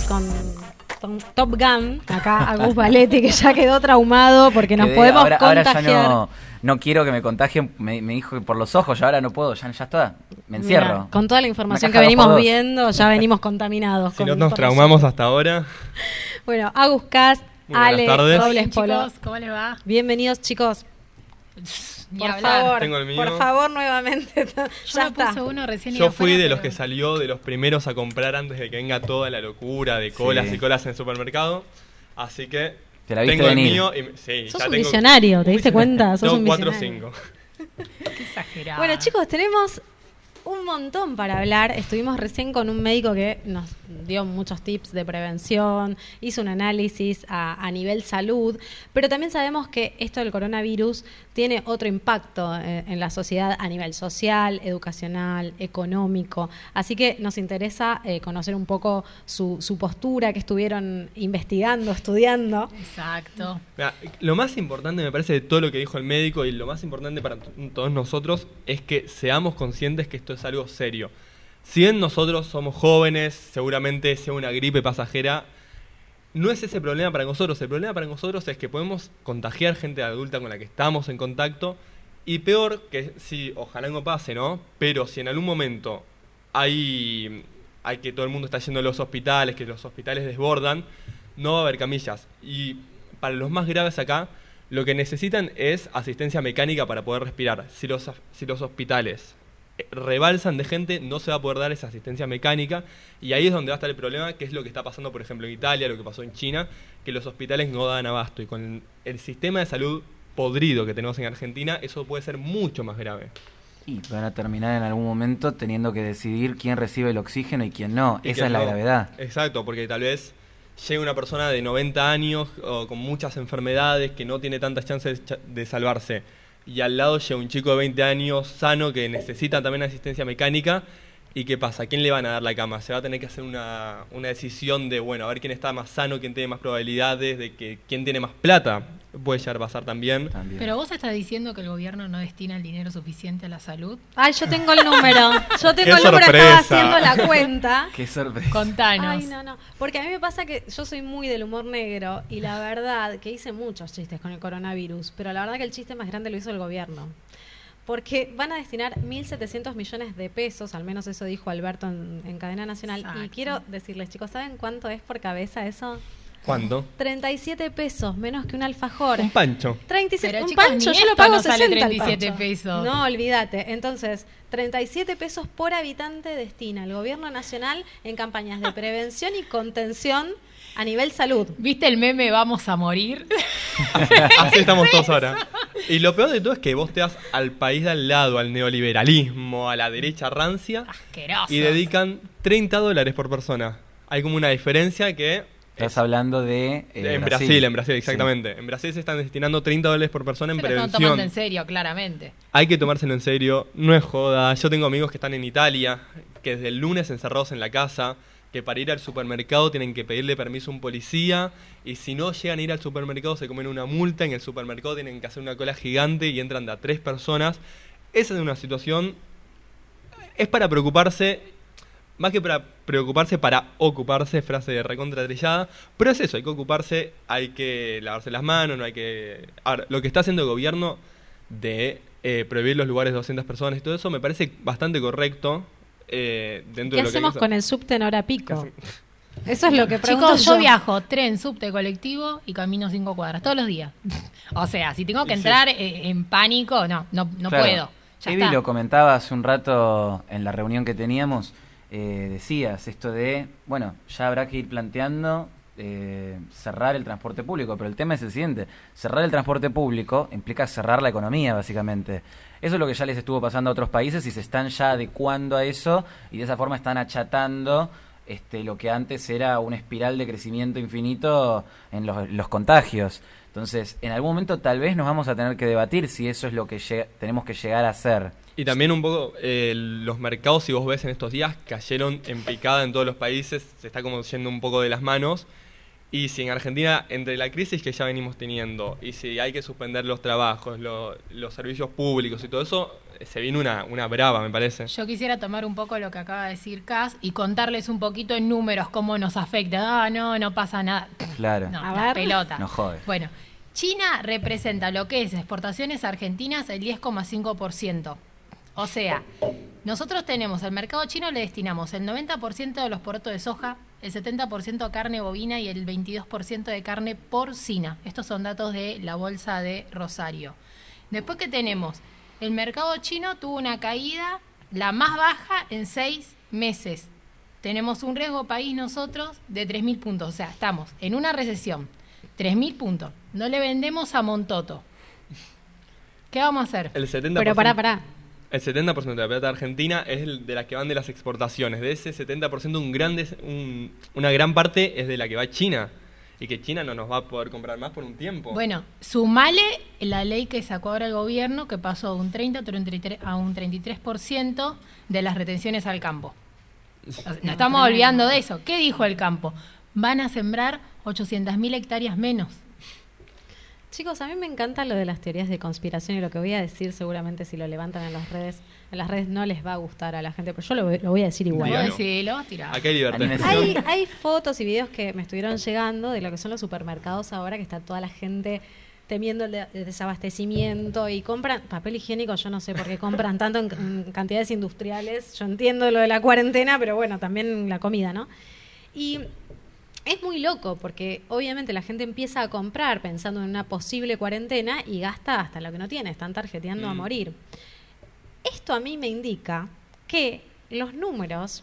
Con Top Gun, acá Agus Valetti, que ya quedó traumado porque nos podemos contagiar. no, quiero que me contagien, me, dijo que por los ojos, ya ahora no puedo, ya, ya está, me encierro. con toda la información que venimos viendo, ya venimos contaminados. Si no nos traumamos hasta ahora. Bueno, Agus Cast, Ale, Robles Polo. ¿Cómo les va? Bienvenidos, chicos. Por favor, por favor, nuevamente. [LAUGHS] ya está. uno recién Yo fui de los que salió de los primeros a comprar antes de que venga toda la locura de colas y colas en el supermercado. Así que ¿Te la tengo el mío. Y, sí, Sos un visionario, ¿te diste cuenta? Sos un 4 o 5. Qué exagerado. Bueno, chicos, tenemos un montón para hablar. Estuvimos recién con un médico que nos dio muchos tips de prevención, hizo un análisis a, nivel salud, pero también sabemos que esto del coronavirus tiene otro impacto eh, en, la sociedad a nivel social, educacional, económico. Así que nos interesa eh, conocer un poco su, su, postura que estuvieron investigando, estudiando. Exacto. lo más importante me parece de todo lo que dijo el médico y lo más importante para todos nosotros es que seamos conscientes que esto es algo serio. Si bien nosotros somos jóvenes, seguramente sea una gripe pasajera, no es ese problema para nosotros. El problema para nosotros es que podemos contagiar gente adulta con la que estamos en contacto. Y peor, que si, ojalá no pase, ¿no? Pero si en algún momento hay, que todo el mundo está yendo a los hospitales, que los hospitales desbordan, no va a haber camillas. Y para los más graves acá, lo que necesitan es asistencia mecánica para poder respirar. Si los hospitales rebalsan de gente, no se va a poder dar esa asistencia mecánica y ahí es donde va a estar el problema, que es lo que está pasando, por ejemplo, en Italia, lo que pasó en China, que los hospitales no dan abasto y con el sistema de salud podrido que tenemos en Argentina, eso puede ser mucho más grave. Y van a terminar en algún momento teniendo que decidir quién recibe el oxígeno y quién no. Esa es la gravedad. Exacto, porque tal vez llegue una persona de 90 años o con muchas enfermedades que no tiene tantas chances de salvarse y al lado llega un chico de 20 años sano que necesita también asistencia mecánica. ¿Y qué pasa? ¿A quién le van a dar la cama? Se va a tener que hacer una, una decisión de, bueno, a ver quién está más sano, quién tiene más probabilidades, de que quién tiene más plata puede llegar a pasar también. Pero vos estás diciendo que el gobierno no destina el dinero suficiente a la salud. Ay, yo tengo el número. Yo [LAUGHS] tengo el número, estaba haciendo la [LAUGHS] cuenta. Qué sorpresa. Contanos. Ay, no, no. Porque a mí me pasa que yo soy muy del humor negro y la verdad que hice muchos chistes con el coronavirus, pero la verdad que el chiste más grande lo hizo el gobierno. Porque van a destinar 1.700 millones de pesos, al menos eso dijo Alberto en, cadena nacional. Y quiero decirles, chicos, ¿saben cuánto es por cabeza eso? ¿Cuánto? 37 pesos, menos que un alfajor. Un pancho. 37, un pancho, yo lo pago no 60 37 pesos. No, olvídate. Entonces, 37 pesos por habitante destina el gobierno nacional en campañas de [LAUGHS] prevención y contención a nivel salud. ¿Viste el meme Vamos a morir? [LAUGHS] Así estamos todos ahora. Y lo peor de todo es que vos te das al país de al lado, al neoliberalismo, a la derecha rancia. Asqueroso. Y dedican 30 dólares por persona. Hay como una diferencia que Estás hablando de. Eh, en Brasil. en Brasil, exactamente. En Brasil se están destinando 30 dólares por persona en se prevención. Están tomando en serio, claramente. Hay que tomárselo en serio, no es joda. Yo tengo amigos que están en Italia, que desde el lunes encerrados en la casa, que para ir al supermercado tienen que pedirle permiso a un policía, y si no llegan a ir al supermercado se comen una multa, en el supermercado tienen que hacer una cola gigante y entran de a tres personas. Esa es una situación. Es para preocuparse más que para preocuparse, para ocuparse, frase de recontra trillada. Pero es eso, hay que ocuparse, hay que lavarse las manos, no hay que... Ahora, lo que está haciendo el gobierno de eh, prohibir los lugares de 200 personas y todo eso me parece bastante correcto. Eh, dentro ¿Qué de lo hacemos con el subte en hora pico? Eso es lo que pregunto Chicos, yo, viajo tren, subte, colectivo y camino cinco cuadras todos los días. [LAUGHS] o sea, si tengo que entrar eh, en pánico, no, no, no puedo. Ya lo comentaba hace un rato en la reunión que teníamos eh, decías, esto de, bueno, ya habrá que ir planteando eh, cerrar el transporte público, pero el tema es el siguiente, cerrar el transporte público implica cerrar la economía, básicamente. Eso es lo que ya les estuvo pasando a otros países y se están ya adecuando a eso y de esa forma están achatando este, lo que antes era una espiral de crecimiento infinito en los, los contagios. Entonces, en algún momento tal vez nos vamos a tener que debatir si eso es lo que tenemos que llegar a hacer. Y también un poco eh, los mercados, si vos ves en estos días, cayeron en picada en todos los países, se está como yendo un poco de las manos. Y si en Argentina, entre la crisis que ya venimos teniendo, y si hay que suspender los trabajos, lo- los servicios públicos y todo eso, eh, se viene una, una brava, me parece. Yo quisiera tomar un poco lo que acaba de decir Cas y contarles un poquito en números cómo nos afecta. Ah, no, no pasa nada. Claro. No, A ver. pelota. No jode. Bueno, China representa lo que es exportaciones argentinas el 10,5%. O sea, nosotros tenemos al mercado chino le destinamos el 90% de los porotos de soja, el 70% a carne bovina y el 22% de carne porcina. Estos son datos de la bolsa de Rosario. Después que tenemos, el mercado chino tuvo una caída la más baja en seis meses. Tenemos un riesgo país nosotros de 3.000 puntos. O sea, estamos en una recesión. 3.000 puntos. No le vendemos a Montoto. ¿Qué vamos a hacer? El 70%, Pero pará, pará. El 70% de la plata argentina es el de las que van de las exportaciones. De ese 70%, un grande, un- una gran parte es de la que va a China. Y que China no nos va a poder comprar más por un tiempo. Bueno, sumale la ley que sacó ahora el gobierno, que pasó de un 30 a 33 a un 33% de las retenciones al campo. Nos estamos olvidando de eso. ¿Qué dijo el campo? Van a sembrar 800.000 hectáreas menos. Chicos, a mí me encanta lo de las teorías de conspiración y lo que voy a decir seguramente si lo levantan en las redes, en las redes no les va a gustar a la gente, pero yo lo, voy- lo voy a decir igual. Dígalo. Sí, lo vas a tirar. Acá hay libertad. Hay, hay fotos y videos que me estuvieron llegando de lo que son los supermercados ahora, que está toda la gente temiendo el desabastecimiento y compran papel higiénico, yo no sé por qué compran tanto en, en cantidades industriales, yo entiendo lo de la cuarentena, pero bueno, también la comida, ¿no? Y es muy loco porque obviamente la gente empieza a comprar pensando en una posible cuarentena y gasta hasta lo que no tiene, están tarjeteando a Mm. morir. Esto a mí me indica que los números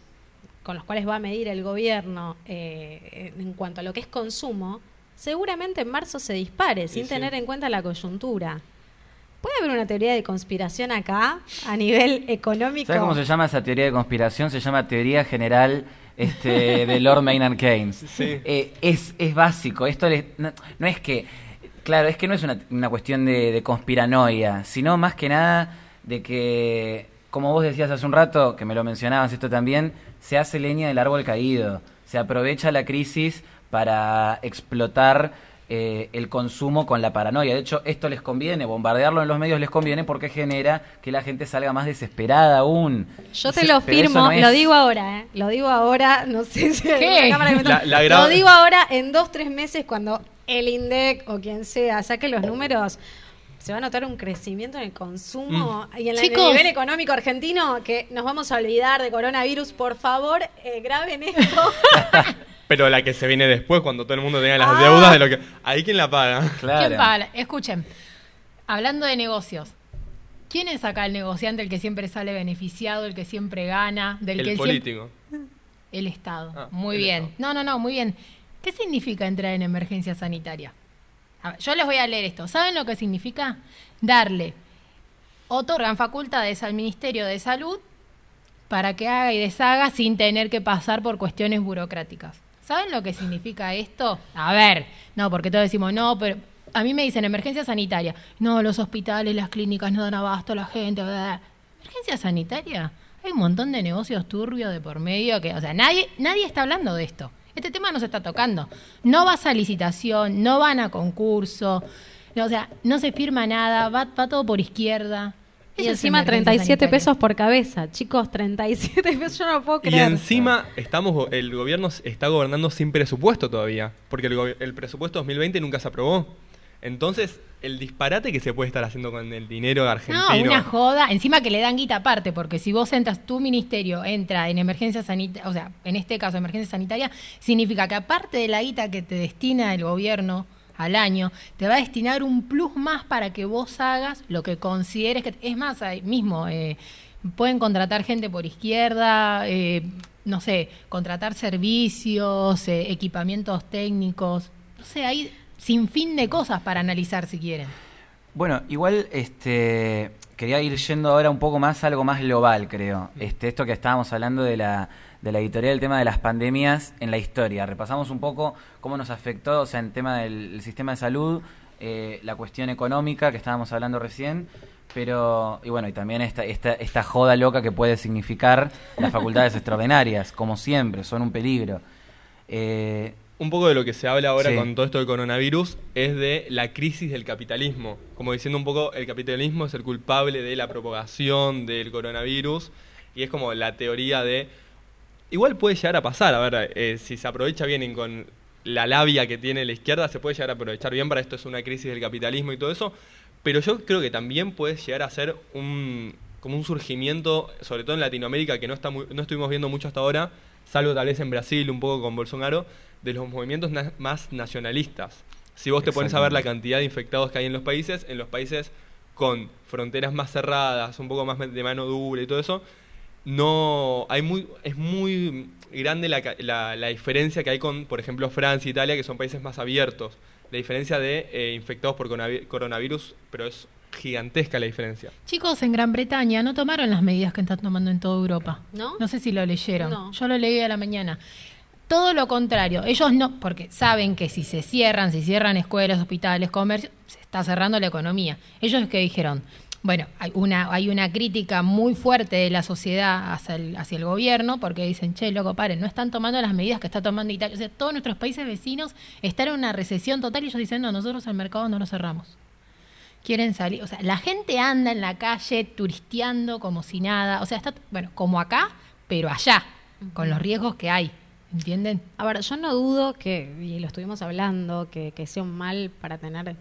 con los cuales va a medir el gobierno eh, en cuanto a lo que es consumo, seguramente en marzo se dispare, sin sí. tener en cuenta la coyuntura. ¿Puede haber una teoría de conspiración acá a nivel [LAUGHS] económico? ¿Sabes cómo se llama esa teoría de conspiración? Se llama teoría general este, de Lord Maynard Keynes. Sí. Eh, es, es básico. Esto le- no, no es que. Claro, es que no es una, una cuestión de, de conspiranoia, sino más que nada de que, como vos decías hace un rato, que me lo mencionabas esto también, se hace leña del árbol caído. Se aprovecha la crisis para explotar eh, el consumo con la paranoia. De hecho, esto les conviene, bombardearlo en los medios les conviene porque genera que la gente salga más desesperada aún. Yo te lo firmo, no es- lo digo ahora, ¿eh? Lo digo ahora, [LAUGHS] no sé si ¿Qué? la cámara que me La- Lo digo ahora en dos, tres meses cuando el INDEC o quien sea saque los números. Se va a notar un crecimiento en el consumo y en, la- en el Chicos. nivel económico argentino que nos vamos a olvidar de coronavirus. Por favor, eh, graben esto. [LAUGHS] Pero la que se viene después, cuando todo el mundo tenga las Ah. deudas de lo que. Ahí quién la paga. Claro. ¿Quién paga? Escuchen, hablando de negocios, ¿quién es acá el negociante, el que siempre sale beneficiado, el que siempre gana, del que El siempre- político. El Estado. Ah, muy el bien. Estado. No, no, no, muy bien. ¿Qué significa entrar en emergencia sanitaria? A ver, yo les voy a leer esto. ¿Saben lo que significa? Darle, otorgan facultades al Ministerio de Salud para que haga y deshaga sin tener que pasar por cuestiones burocráticas. ¿Saben lo que significa esto? A ver, no, porque todos decimos, no, pero a mí me dicen emergencia sanitaria. No, los hospitales, las clínicas no dan abasto a la gente. bla. ¿Emergencia sanitaria? Hay un montón de negocios turbios de por medio que, o sea, nadie, nadie está hablando de esto. Este tema no se está tocando. No vas a licitación, no van a concurso, o sea, no se firma nada, va, va todo por izquierda. Y Eso encima emergencia 37 sanitaria. pesos por cabeza. Chicos, 37 [LAUGHS] pesos, yo no puedo Y creer. encima estamos el gobierno está gobernando sin presupuesto todavía, porque el, el presupuesto 2020 nunca se aprobó. Entonces, el disparate que se puede estar haciendo con el dinero argentino. No, una joda. Encima que le dan guita aparte, porque si vos entras, tu ministerio entra en emergencia sanitaria, o sea, en este caso emergencia sanitaria, significa que aparte de la guita que te destina el gobierno al año, te va a destinar un plus más para que vos hagas lo que consideres que... Es más, ahí mismo, eh, pueden contratar gente por izquierda, eh, no sé, contratar servicios, eh, equipamientos técnicos, no sé, hay sin fin de cosas para analizar si quieren. Bueno, igual este quería ir yendo ahora un poco más a algo más global, creo. Este, esto que estábamos hablando de la, de la editorial, el tema de las pandemias en la historia. Repasamos un poco cómo nos afectó, o sea, en tema del el sistema de salud, eh, la cuestión económica que estábamos hablando recién, pero, y bueno, y también esta, esta, esta joda loca que puede significar las facultades [LAUGHS] extraordinarias, como siempre, son un peligro. Eh, un poco de lo que se habla ahora Sí. con todo esto del coronavirus es de la crisis del capitalismo. Como diciendo un poco, el capitalismo es el culpable de la propagación del coronavirus. Y es como la teoría de. Igual puede llegar a pasar, a ver, eh, si se aprovecha bien y con la labia que tiene la izquierda, se puede llegar a aprovechar bien para esto es una crisis del capitalismo y todo eso. Pero yo creo que también puede llegar a ser un como un surgimiento, sobre todo en Latinoamérica, que no, está muy- no estuvimos viendo mucho hasta ahora, salvo tal vez en Brasil, un poco con Bolsonaro, de los movimientos na- más nacionalistas. Si vos te pones a ver la cantidad de infectados que hay en los países, en los países con fronteras más cerradas, un poco más de mano dura y todo eso, no hay muy es muy grande la, la, la diferencia que hay con, por ejemplo, Francia e Italia, que son países más abiertos. La diferencia de eh, infectados por coronavi- coronavirus, pero es gigantesca la diferencia. Chicos, en Gran Bretaña no tomaron las medidas que están tomando en toda Europa. ¿No? No sé si lo leyeron. No. Yo lo leí a la mañana. Todo lo contrario. Ellos no, porque saben que si se cierran, si cierran escuelas, hospitales, comercio, se está cerrando la economía. Ellos que dijeron, bueno, hay una, hay una crítica muy fuerte de la sociedad hacia el, hacia el gobierno, porque dicen, che, loco, paren, no están tomando las medidas que está tomando Italia. O sea, todos nuestros países vecinos están en una recesión total y ellos dicen, no, nosotros el mercado no lo cerramos quieren salir. O sea, la gente anda en la calle turisteando como si nada. O sea, está, bueno, como acá, pero allá, con los riesgos que hay. ¿Entienden? A ver, yo no dudo que, y lo estuvimos hablando, que, que sea un mal para tener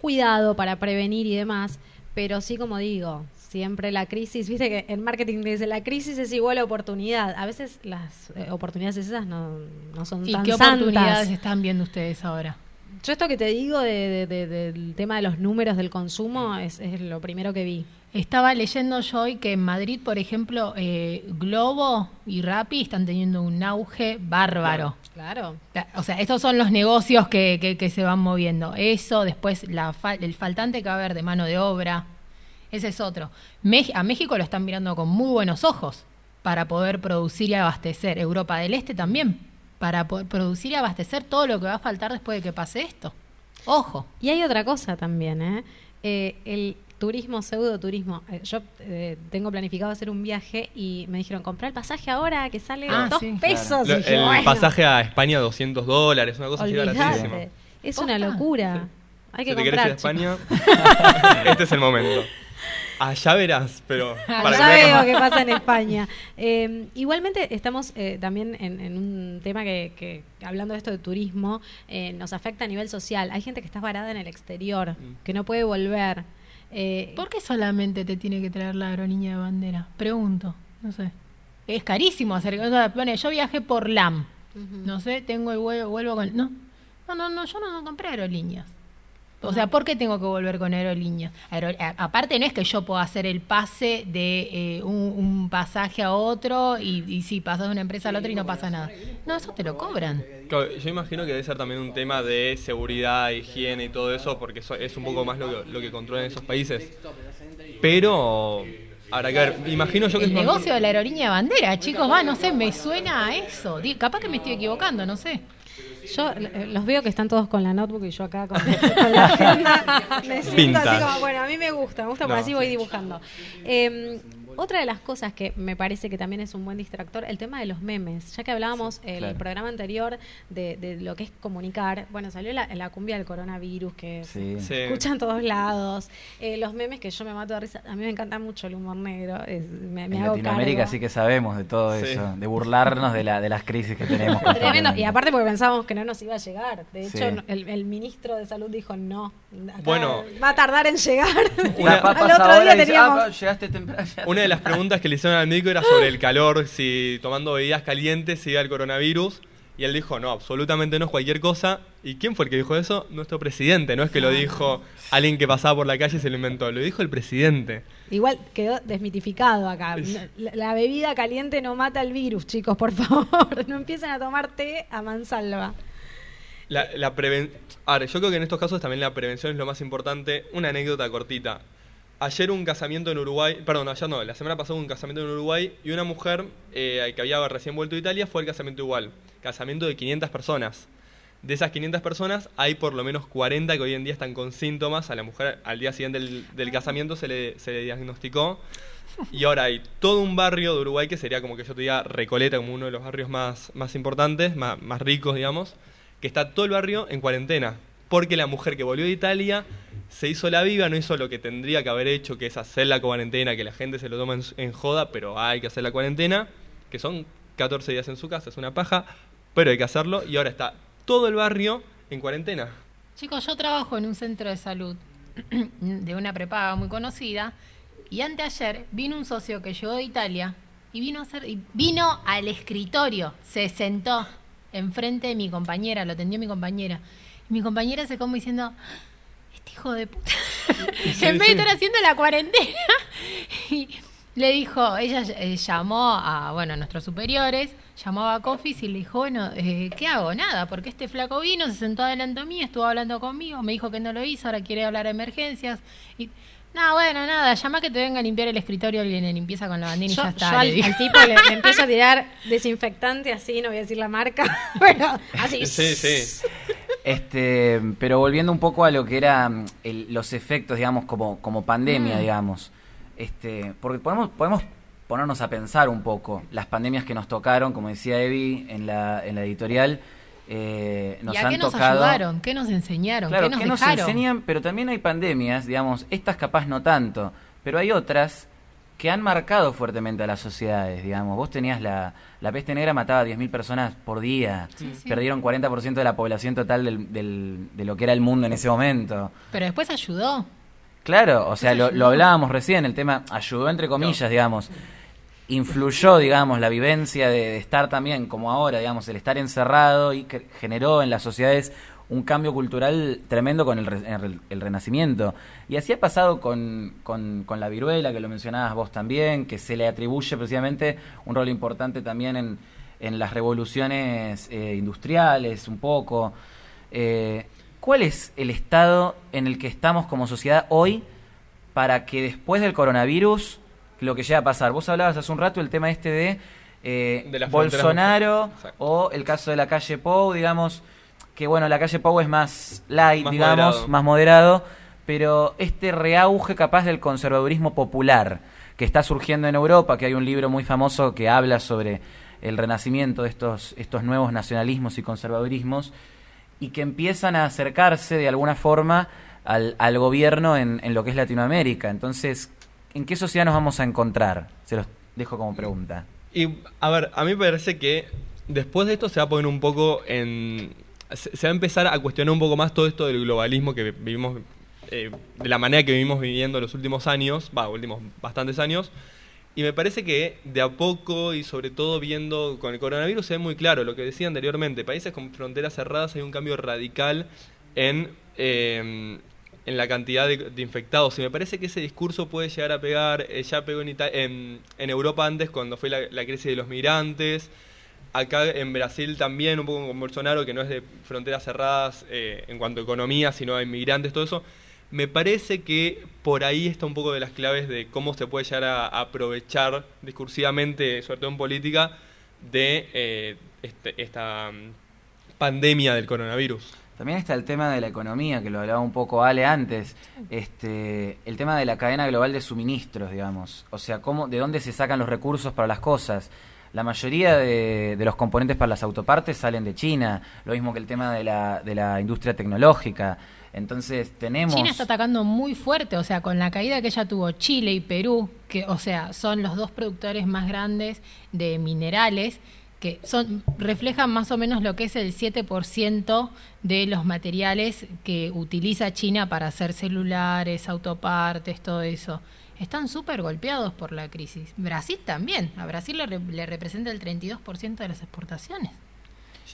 cuidado, para prevenir y demás, pero sí como digo, siempre la crisis, viste que en marketing te dice la crisis es igual a oportunidad. A veces las eh, oportunidades esas no, no son ¿Y tan qué santas. oportunidades están viendo ustedes ahora? Yo esto que te digo de- de- de- del tema de los números del consumo es, es lo primero que vi. Estaba leyendo yo hoy que en Madrid, por ejemplo, eh, Globo y Rappi están teniendo un auge bárbaro. Claro. O sea, estos son los negocios que, que- que se van moviendo. Eso, después la fal- el faltante que va a haber de mano de obra. Ese es otro. A México lo están mirando con muy buenos ojos para poder producir y abastecer. Europa del Este también, para poder producir y abastecer todo lo que va a faltar después de que pase esto. Ojo. Y hay otra cosa también, ¿eh? Eh, el turismo, pseudoturismo. Eh, yo eh, tengo planificado hacer un viaje y me dijeron, comprar el pasaje ahora que sale Ah, dos sí. pesos. Lo- Y dije, el bueno, pasaje a España 200 dólares, una cosa así baratísima. Es una locura. Hay que si te querés ir a comprar. España, [LAUGHS] este es el momento. Allá verás, pero [LAUGHS] para que veo qué pasa en España. Eh, igualmente estamos eh, también en, en un tema que, que, hablando de esto de turismo, eh, nos afecta a nivel social. Hay gente que está varada en el exterior, Mm. que no puede volver. Eh, ¿Por qué solamente te tiene que traer la aerolínea de bandera? Pregunto, no sé. Es carísimo hacer. O sea, pone, yo viajé por LAM. No sé, tengo el vuelo, vuelvo con. No, no, no, no yo no, no compré aerolíneas. O sea, ¿por qué tengo que volver con aerolíneas? Aero- a- aparte, no es que yo pueda hacer el pase de eh, un, un pasaje a otro y, y si pasas de una empresa a la otra y no pasa nada. No, eso te lo cobran. Claro, yo imagino que debe ser también un tema de seguridad, higiene y todo eso, porque eso es un poco más lo que, lo que controlan esos países. Pero habrá que ver. Imagino yo que El es más- negocio de la aerolínea de bandera, chicos, va, no sé, me suena a eso. Capaz que me estoy equivocando, no sé. Yo eh, los veo que están todos con la notebook y yo acá con, con [LAUGHS] la agenda. Me siento Vintage. así como, bueno, a mí me gusta, me gusta porque No, así voy dibujando. Eh, otra de las cosas que me parece que también es un buen distractor, el tema de los memes. Ya que hablábamos el claro. programa anterior de, de lo que es comunicar, bueno, salió la, la cumbia del coronavirus que Sí. Sí. se escucha en todos lados. Eh, los memes que yo me mato de risa. A mí me encanta mucho el humor negro. es- me, me En hago Latinoamérica cargo. sí que sabemos de todo Sí. eso, de burlarnos de, la, de las crisis que tenemos. [LAUGHS] Tremendo. Y aparte porque pensábamos que no nos iba a llegar. De hecho, Sí. no- el, el ministro de salud dijo no. acá Bueno. va a tardar en llegar. Una- [LAUGHS] Al otro día dice, teníamos- "Ah, pa, llegaste temprano. [LAUGHS] ya". Una de las preguntas que le hicieron al médico era sobre el calor, si tomando bebidas calientes se iba el coronavirus. Y él dijo, no, absolutamente no es cualquier cosa. ¿Y quién fue el que dijo eso? Nuestro presidente. No es que lo dijo alguien que pasaba por la calle y se lo inventó. Lo dijo el presidente. Igual quedó desmitificado acá. La, la bebida caliente no mata el virus, chicos, por [LAUGHS] favor. No empiecen a tomar té a mansalva. La, la preven- Ahora, yo creo que en estos casos también la prevención es lo más importante. Una anécdota cortita. Ayer un casamiento en Uruguay, perdón, ayer no, la semana pasada un casamiento en Uruguay y una mujer eh, que había recién vuelto de Italia fue al casamiento igual. Casamiento de 500 personas. De esas 500 personas hay por lo menos 40 que hoy en día están con síntomas. A la mujer al día siguiente del, del casamiento se le, se le diagnosticó. Y ahora hay todo un barrio de Uruguay que sería como que yo te diga Recoleta, como uno de los barrios más, más importantes, más, más ricos, digamos, que está todo el barrio en cuarentena. Porque la mujer que volvió de Italia se hizo la viva, no hizo lo que tendría que haber hecho, que es hacer la cuarentena, que la gente se lo toma en, joda, pero hay que hacer la cuarentena, que son 14 días en su casa, es una paja, pero hay que hacerlo y ahora está todo el barrio en cuarentena. Chicos, yo trabajo en un centro de salud [CLEARS THROAT] de una prepaga muy conocida y anteayer vino un socio que llegó de Italia y vino a hacer vino al escritorio, se sentó enfrente de mi compañera, lo atendió mi compañera. Y mi compañera se como diciendo, este hijo de puta, [LAUGHS] en vez de estar haciendo la cuarentena. [LAUGHS] y le dijo, ella eh, llamó a, bueno, a nuestros superiores, llamó a Cofis y le dijo, bueno, eh, ¿qué hago? Nada, porque este flaco vino, se sentó adelante mí, estuvo hablando conmigo, me dijo que no lo hizo, ahora quiere hablar de emergencias. Y, no, bueno, nada, llama que te venga a limpiar el escritorio alguien de limpieza con la bandina y Yo, ya está. yo al, le tipo le, le [LAUGHS] empiezo a tirar desinfectante así, no voy a decir la marca, pero así. Sí, sí. Este, pero volviendo un poco a lo que eran los efectos, digamos, como, como pandemia, Mm. digamos. Este, porque podemos, podemos ponernos a pensar un poco las pandemias que nos tocaron, como decía Evi en la, en la editorial, eh, nos ¿Y a han qué nos tocado. ayudaron? ¿Qué nos enseñaron? Claro, ¿Qué nos que nos enseñan, pero también hay pandemias, digamos, estas capaz no tanto, pero hay otras que han marcado fuertemente a las sociedades, digamos. Vos tenías la, la peste negra, mataba a 10.000 personas por día, Sí, sí. perdieron 40% de la población total del, del- de lo que era el mundo en ese momento. Pero después ayudó. Claro, o sea, lo, hablábamos recién, el tema ayudó entre comillas, digamos. Influyó, digamos, la vivencia de, de estar también, como ahora, digamos, el estar encerrado y que generó en las sociedades un cambio cultural tremendo con el, re- el- el renacimiento. Y así ha pasado con, con- con la viruela, que lo mencionabas vos también, que se le atribuye precisamente un rol importante también en, en las revoluciones eh, industriales, un poco. Eh, ¿Cuál es el estado en el que estamos como sociedad hoy para que después del coronavirus lo que llegue a pasar? Vos hablabas hace un rato el tema este de, eh, De Bolsonaro o el caso de la calle Pou, digamos, que bueno, la calle Pou es más light, Más digamos, moderado. más moderado, pero este reauge capaz del conservadurismo popular que está surgiendo en Europa, que hay un libro muy famoso que habla sobre el renacimiento de estos, estos nuevos nacionalismos y conservadurismos, y que empiezan a acercarse de alguna forma al, al gobierno en, en lo que es Latinoamérica. Entonces, ¿en qué sociedad nos vamos a encontrar? Se los dejo como pregunta. Y, a ver, a mí me parece que después de esto se va a poner un poco en... Se, va a empezar a cuestionar un poco más todo esto del globalismo que vivimos, eh, de la manera que vivimos viviendo los últimos años, va, últimos bastantes años. Y me parece que de a poco y sobre todo viendo con el coronavirus se ve muy claro lo que decía anteriormente. Países con fronteras cerradas hay un cambio radical en, eh, en la cantidad de, infectados. Y me parece que ese discurso puede llegar a pegar. eh, ya pegó en, en, en Europa antes cuando fue la, la crisis de los migrantes. Acá en Brasil también, un poco con Bolsonaro, que no es de fronteras cerradas eh, en cuanto a economía, sino a inmigrantes, todo eso. Me parece que por ahí está un poco de las claves de cómo se puede llegar a, aprovechar discursivamente, sobre todo en política, de eh, este- esta mm, pandemia del coronavirus. También está el tema de la economía, que lo hablaba un poco Ale antes, este, el tema de la cadena global de suministros, digamos. O sea, cómo, de dónde se sacan los recursos para las cosas. La mayoría de, los componentes para las autopartes salen de China, lo mismo que el tema de la, de la industria tecnológica. Entonces tenemos... China está atacando muy fuerte, o sea, con la caída que ya tuvo Chile y Perú, que, o sea, son los dos productores más grandes de minerales, que son reflejan más o menos lo que es el 7% de los materiales que utiliza China para hacer celulares, autopartes, todo eso. Están súper golpeados por la crisis. Brasil también. A Brasil le, re- le representa el 32% de las exportaciones.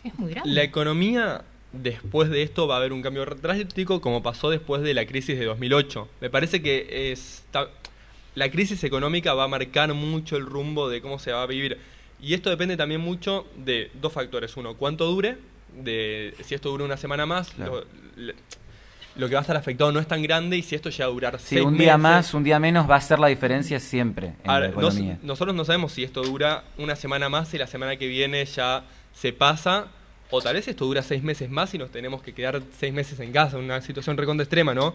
Es muy grande. La economía después de esto va a haber un cambio drástico como pasó después de la crisis de 2008. Me parece que está- la crisis económica va a marcar mucho el rumbo de cómo se va a vivir. Y esto depende también mucho de dos factores. Uno, cuánto dure, de si esto dura una semana más, Claro. lo, le- lo que va a estar afectado no es tan grande y si esto llega a durar Si seis un día meses- más, un día menos, va a ser la diferencia siempre en Ahora, la nos- economía. nosotros no sabemos si esto dura una semana más y la semana que viene ya se pasa, o tal vez esto dura seis meses más y nos tenemos que quedar seis meses en casa, una situación recontra extrema, ¿no?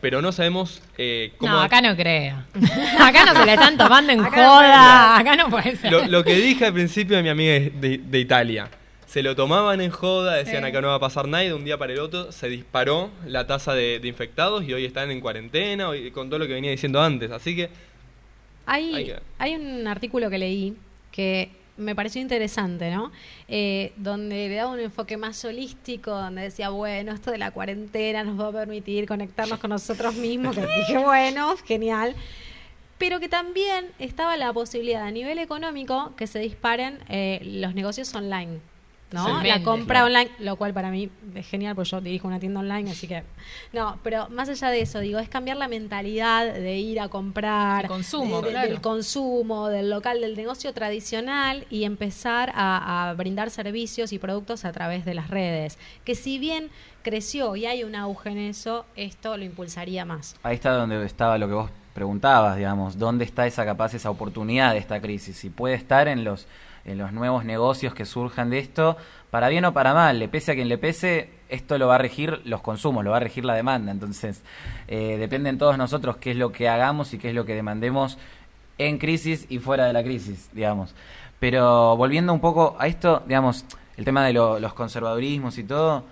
Pero no sabemos eh, cómo... No, acá no creo. [LAUGHS] acá no se le están tomando en Acá no joda. Acá no puede ser. lo, lo que dije al principio de mi amiga de, de Italia. Se lo tomaban en joda, decían Sí. acá no va a pasar nada y de un día para el otro se disparó la tasa de, de infectados y hoy están en cuarentena hoy- con todo lo que venía diciendo antes. Así que Hay Hay, que- hay un artículo que leí que me pareció interesante, ¿no? Eh, donde le daba un enfoque más holístico, donde decía, bueno, esto de la cuarentena nos va a permitir conectarnos con nosotros mismos, que dije, [LAUGHS] bueno, genial. Pero que también estaba la posibilidad a nivel económico que se disparen eh, los negocios online. ¿No? Totalmente. La compra Claro. online, lo cual para mí es genial, porque yo dirijo una tienda online, así que... No, pero más allá de eso, digo, es cambiar la mentalidad de ir a comprar, El consumo, de- de- claro. del consumo, del local, del negocio tradicional y empezar a, a brindar servicios y productos a través de las redes. Que si bien creció y hay un auge en eso, esto lo impulsaría más. Ahí está donde estaba lo que vos preguntabas, digamos, dónde está esa capaz, esa oportunidad de esta crisis. Si puede estar en los, en los nuevos negocios que surjan de esto, para bien o para mal, le pese a quien le pese, esto lo va a regir los consumos, lo va a regir la demanda. Entonces, eh, depende en todos nosotros qué es lo que hagamos y qué es lo que demandemos en crisis y fuera de la crisis, digamos. Pero volviendo un poco a esto, digamos, el tema de lo- los conservadurismos y todo,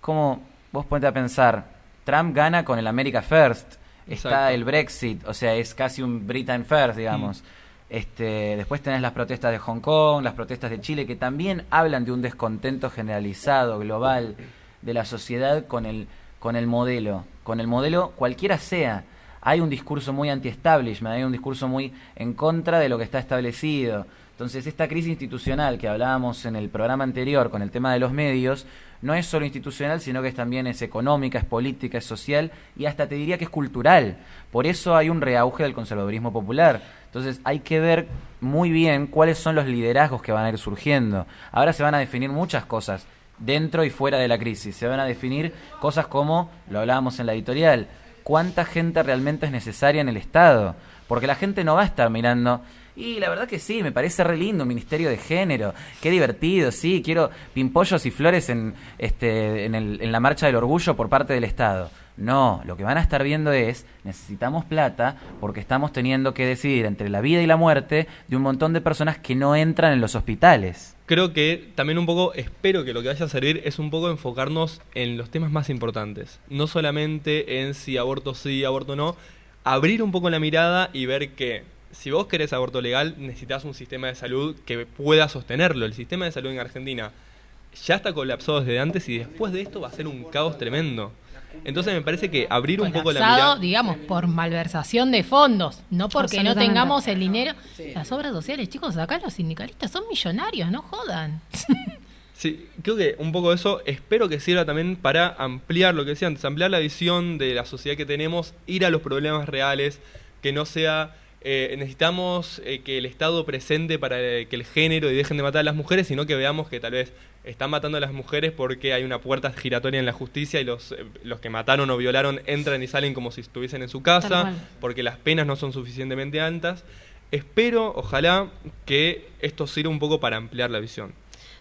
¿cómo vos ponete a pensar? Trump gana con el America First, está el Brexit, o sea, es casi un Britain First, digamos. Este, después tenés las protestas de Hong Kong, las protestas de Chile, que también hablan de un descontento generalizado, global, de la sociedad con el, con el modelo, con el modelo cualquiera sea. Hay un discurso muy anti-establishment, hay un discurso muy en contra de lo que está establecido. Entonces, esta crisis institucional que hablábamos en el programa anterior con el tema de los medios, no es solo institucional, sino que es también es económica, es política, es social y hasta te diría que es cultural. Por eso hay un reauge del conservadurismo popular. Entonces hay que ver muy bien cuáles son los liderazgos que van a ir surgiendo. Ahora se van a definir muchas cosas dentro y fuera de la crisis. Se van a definir cosas como, lo hablábamos en la editorial, cuánta gente realmente es necesaria en el Estado. Porque la gente no va a estar mirando. Y la verdad que sí, me parece re lindo ministerio de género. Qué divertido, sí, quiero pimpollos y flores en, este, en, el- en la marcha del orgullo por parte del Estado. No, lo que van a estar viendo es, necesitamos plata porque estamos teniendo que decidir entre la vida y la muerte de un montón de personas que no entran en los hospitales. creo que también un poco, espero que lo que vaya a servir es un poco enfocarnos en los temas más importantes. No solamente en si aborto sí, aborto no. Abrir un poco la mirada y ver que si vos querés aborto legal, necesitas un sistema de salud que pueda sostenerlo. El sistema de salud en Argentina ya está colapsado desde antes y después de esto va a ser un caos tremendo. Entonces me parece que abrir un poco la mirada... digamos, por malversación de fondos, no porque no tengamos el dinero. Las obras sociales, chicos, acá los sindicalistas son millonarios, no jodan. [LAUGHS] Sí, creo que un poco eso espero que sirva también para ampliar lo que decía antes, ampliar la visión de la sociedad que tenemos, ir a los problemas reales, que no sea eh, necesitamos eh, que el Estado presente para eh, que el género y dejen de matar a las mujeres, sino que veamos que tal vez están matando a las mujeres porque hay una puerta giratoria en la justicia y los, eh, los que mataron o violaron entran y salen como si estuviesen en su casa, porque las penas no son suficientemente altas. Espero, ojalá, que esto sirva un poco para ampliar la visión.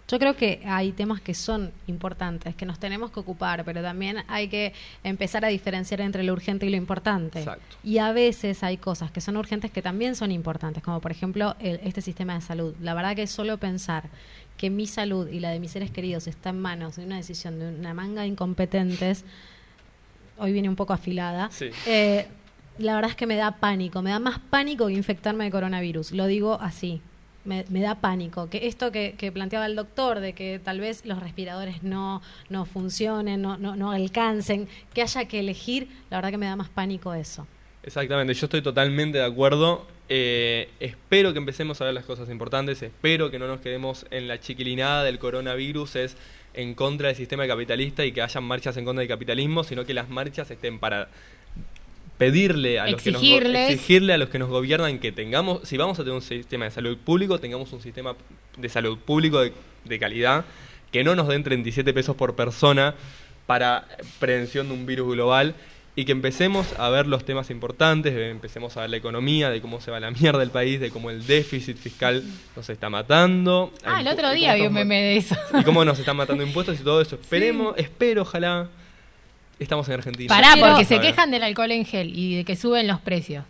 Yo creo que hay temas que son importantes, que nos tenemos que ocupar, pero también hay que empezar a diferenciar entre lo urgente y lo importante. Exacto. Y a veces hay cosas que son urgentes que también son importantes, como por ejemplo el- este sistema de salud. La verdad que solo pensar que mi salud y la de mis seres queridos está en manos de una decisión de una manga de incompetentes, hoy viene un poco afilada, Sí. eh, la verdad es que me da pánico, me da más pánico que infectarme de coronavirus, lo digo así. Me, da pánico. Que esto que, que planteaba el doctor, de que tal vez los respiradores no, no funcionen, no, no, no alcancen, que haya que elegir, la verdad que me da más pánico eso. Exactamente, yo estoy totalmente de acuerdo. Eh, espero que empecemos a ver las cosas importantes, espero que no nos quedemos en la chiquilinada del coronavirus, es en contra del sistema capitalista y que hayan marchas en contra del capitalismo, sino que las marchas estén para pedirle a los que nos Exigirles. exigirle a los que nos gobiernan que tengamos, si vamos a tener un sistema de salud público, tengamos un sistema de salud público de, de calidad, que no nos den 37 pesos por persona para prevención de un virus global y que empecemos a ver los temas importantes, empecemos a ver la economía, de cómo se va la [LAUGHS] mierda del país, de cómo el déficit fiscal nos está matando. Ah, el Impu- otro día vi un meme de eso. Y cómo nos están matando impuestos y todo eso. [LAUGHS] Esperemos, espero, ojalá. Estamos en Argentina. Pará, Quiero- porque se quejan del alcohol en gel y de que suben los precios.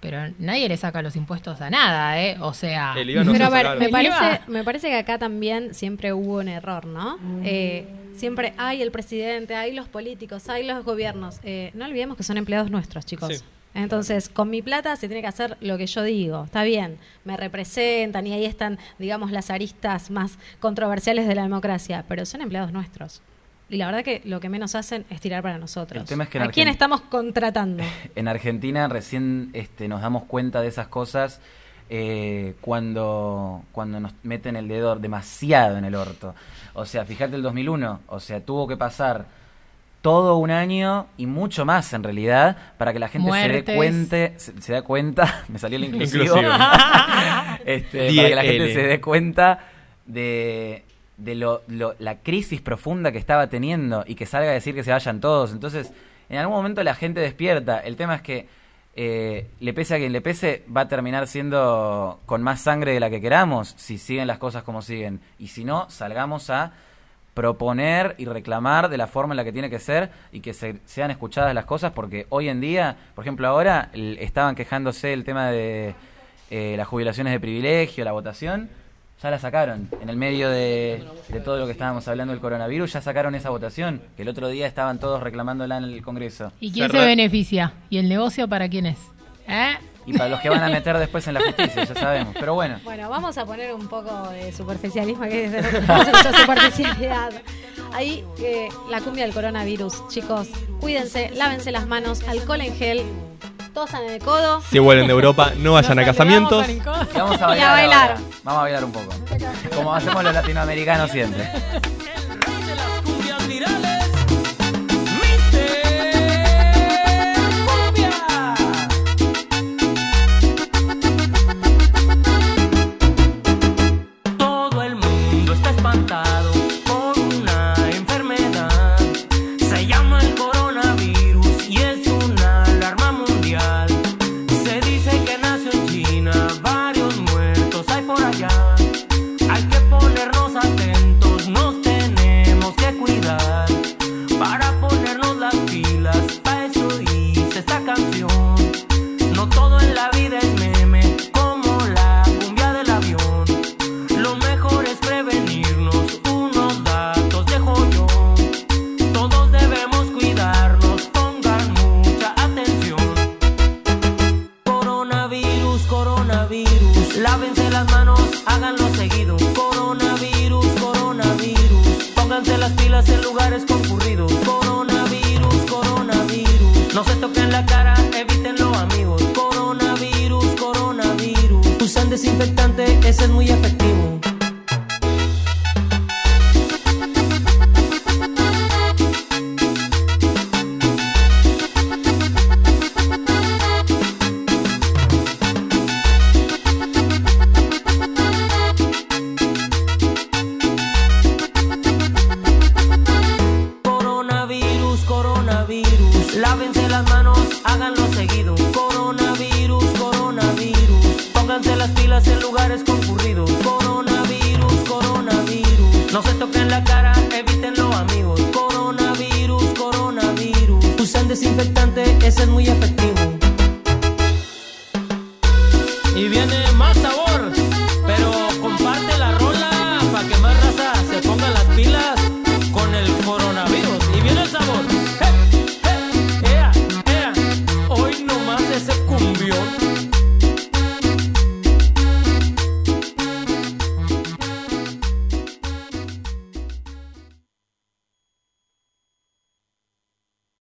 pero nadie le saca los impuestos a nada, ¿eh? O sea... El IVA no Pero a ver, me parece, IVA. me parece que acá también siempre hubo un error, ¿no? Eh, siempre hay el presidente, hay los políticos, hay los gobiernos. Eh, no olvidemos que son empleados nuestros, chicos. Sí. Entonces, con mi plata se tiene que hacer lo que yo digo. Está bien, me representan y ahí están, digamos, las aristas más controversiales de la democracia, pero son empleados nuestros. Y la verdad que lo que menos hacen es tirar para nosotros. El tema es que en ¿A quién estamos contratando? [LAUGHS] En Argentina recién este, nos damos cuenta de esas cosas eh, cuando, cuando nos meten el dedo demasiado en el orto. O sea, fíjate el 2001, o sea, tuvo que pasar todo un año y mucho más en realidad para que la gente se dé cuenta, se, se da cuenta, [LAUGHS] me salió el [LAUGHS] inclusivo, Inclusivo. este, para que la gente se dé cuenta de, de lo, lo- la crisis profunda que estaba teniendo y que salga a decir que se vayan todos. Entonces, en algún momento la gente despierta. El tema es que eh, le pese a quien le pese, va a terminar siendo con más sangre de la que queramos si siguen las cosas como siguen. Y si no, salgamos a proponer y reclamar de la forma en la que tiene que ser y que se- sean escuchadas las cosas porque hoy en día, por ejemplo ahora, estaban quejándose el tema de eh, las jubilaciones de privilegio, la votación, ya la sacaron. En el medio de, de todo lo que estábamos hablando del coronavirus, ya sacaron esa votación, que el otro día estaban todos reclamándola en el Congreso. ¿Y quién Cerra- se beneficia? ¿Y el negocio para quién es? ¿Eh? Y para los que van a meter [LAUGHS] después en la justicia, ya sabemos. Pero bueno, Bueno, vamos a poner un poco de superficialismo, que es de mucha superficialidad. Ahí, eh, la cumbia del coronavirus. Chicos, cuídense, lávense las manos, alcohol en gel, tosan en el codo. Si vuelven de Europa, no vayan a casamientos. y vamos a Y a bailar. bailar. Vamos a bailar un poco. Como hacemos los latinoamericanos siempre. Que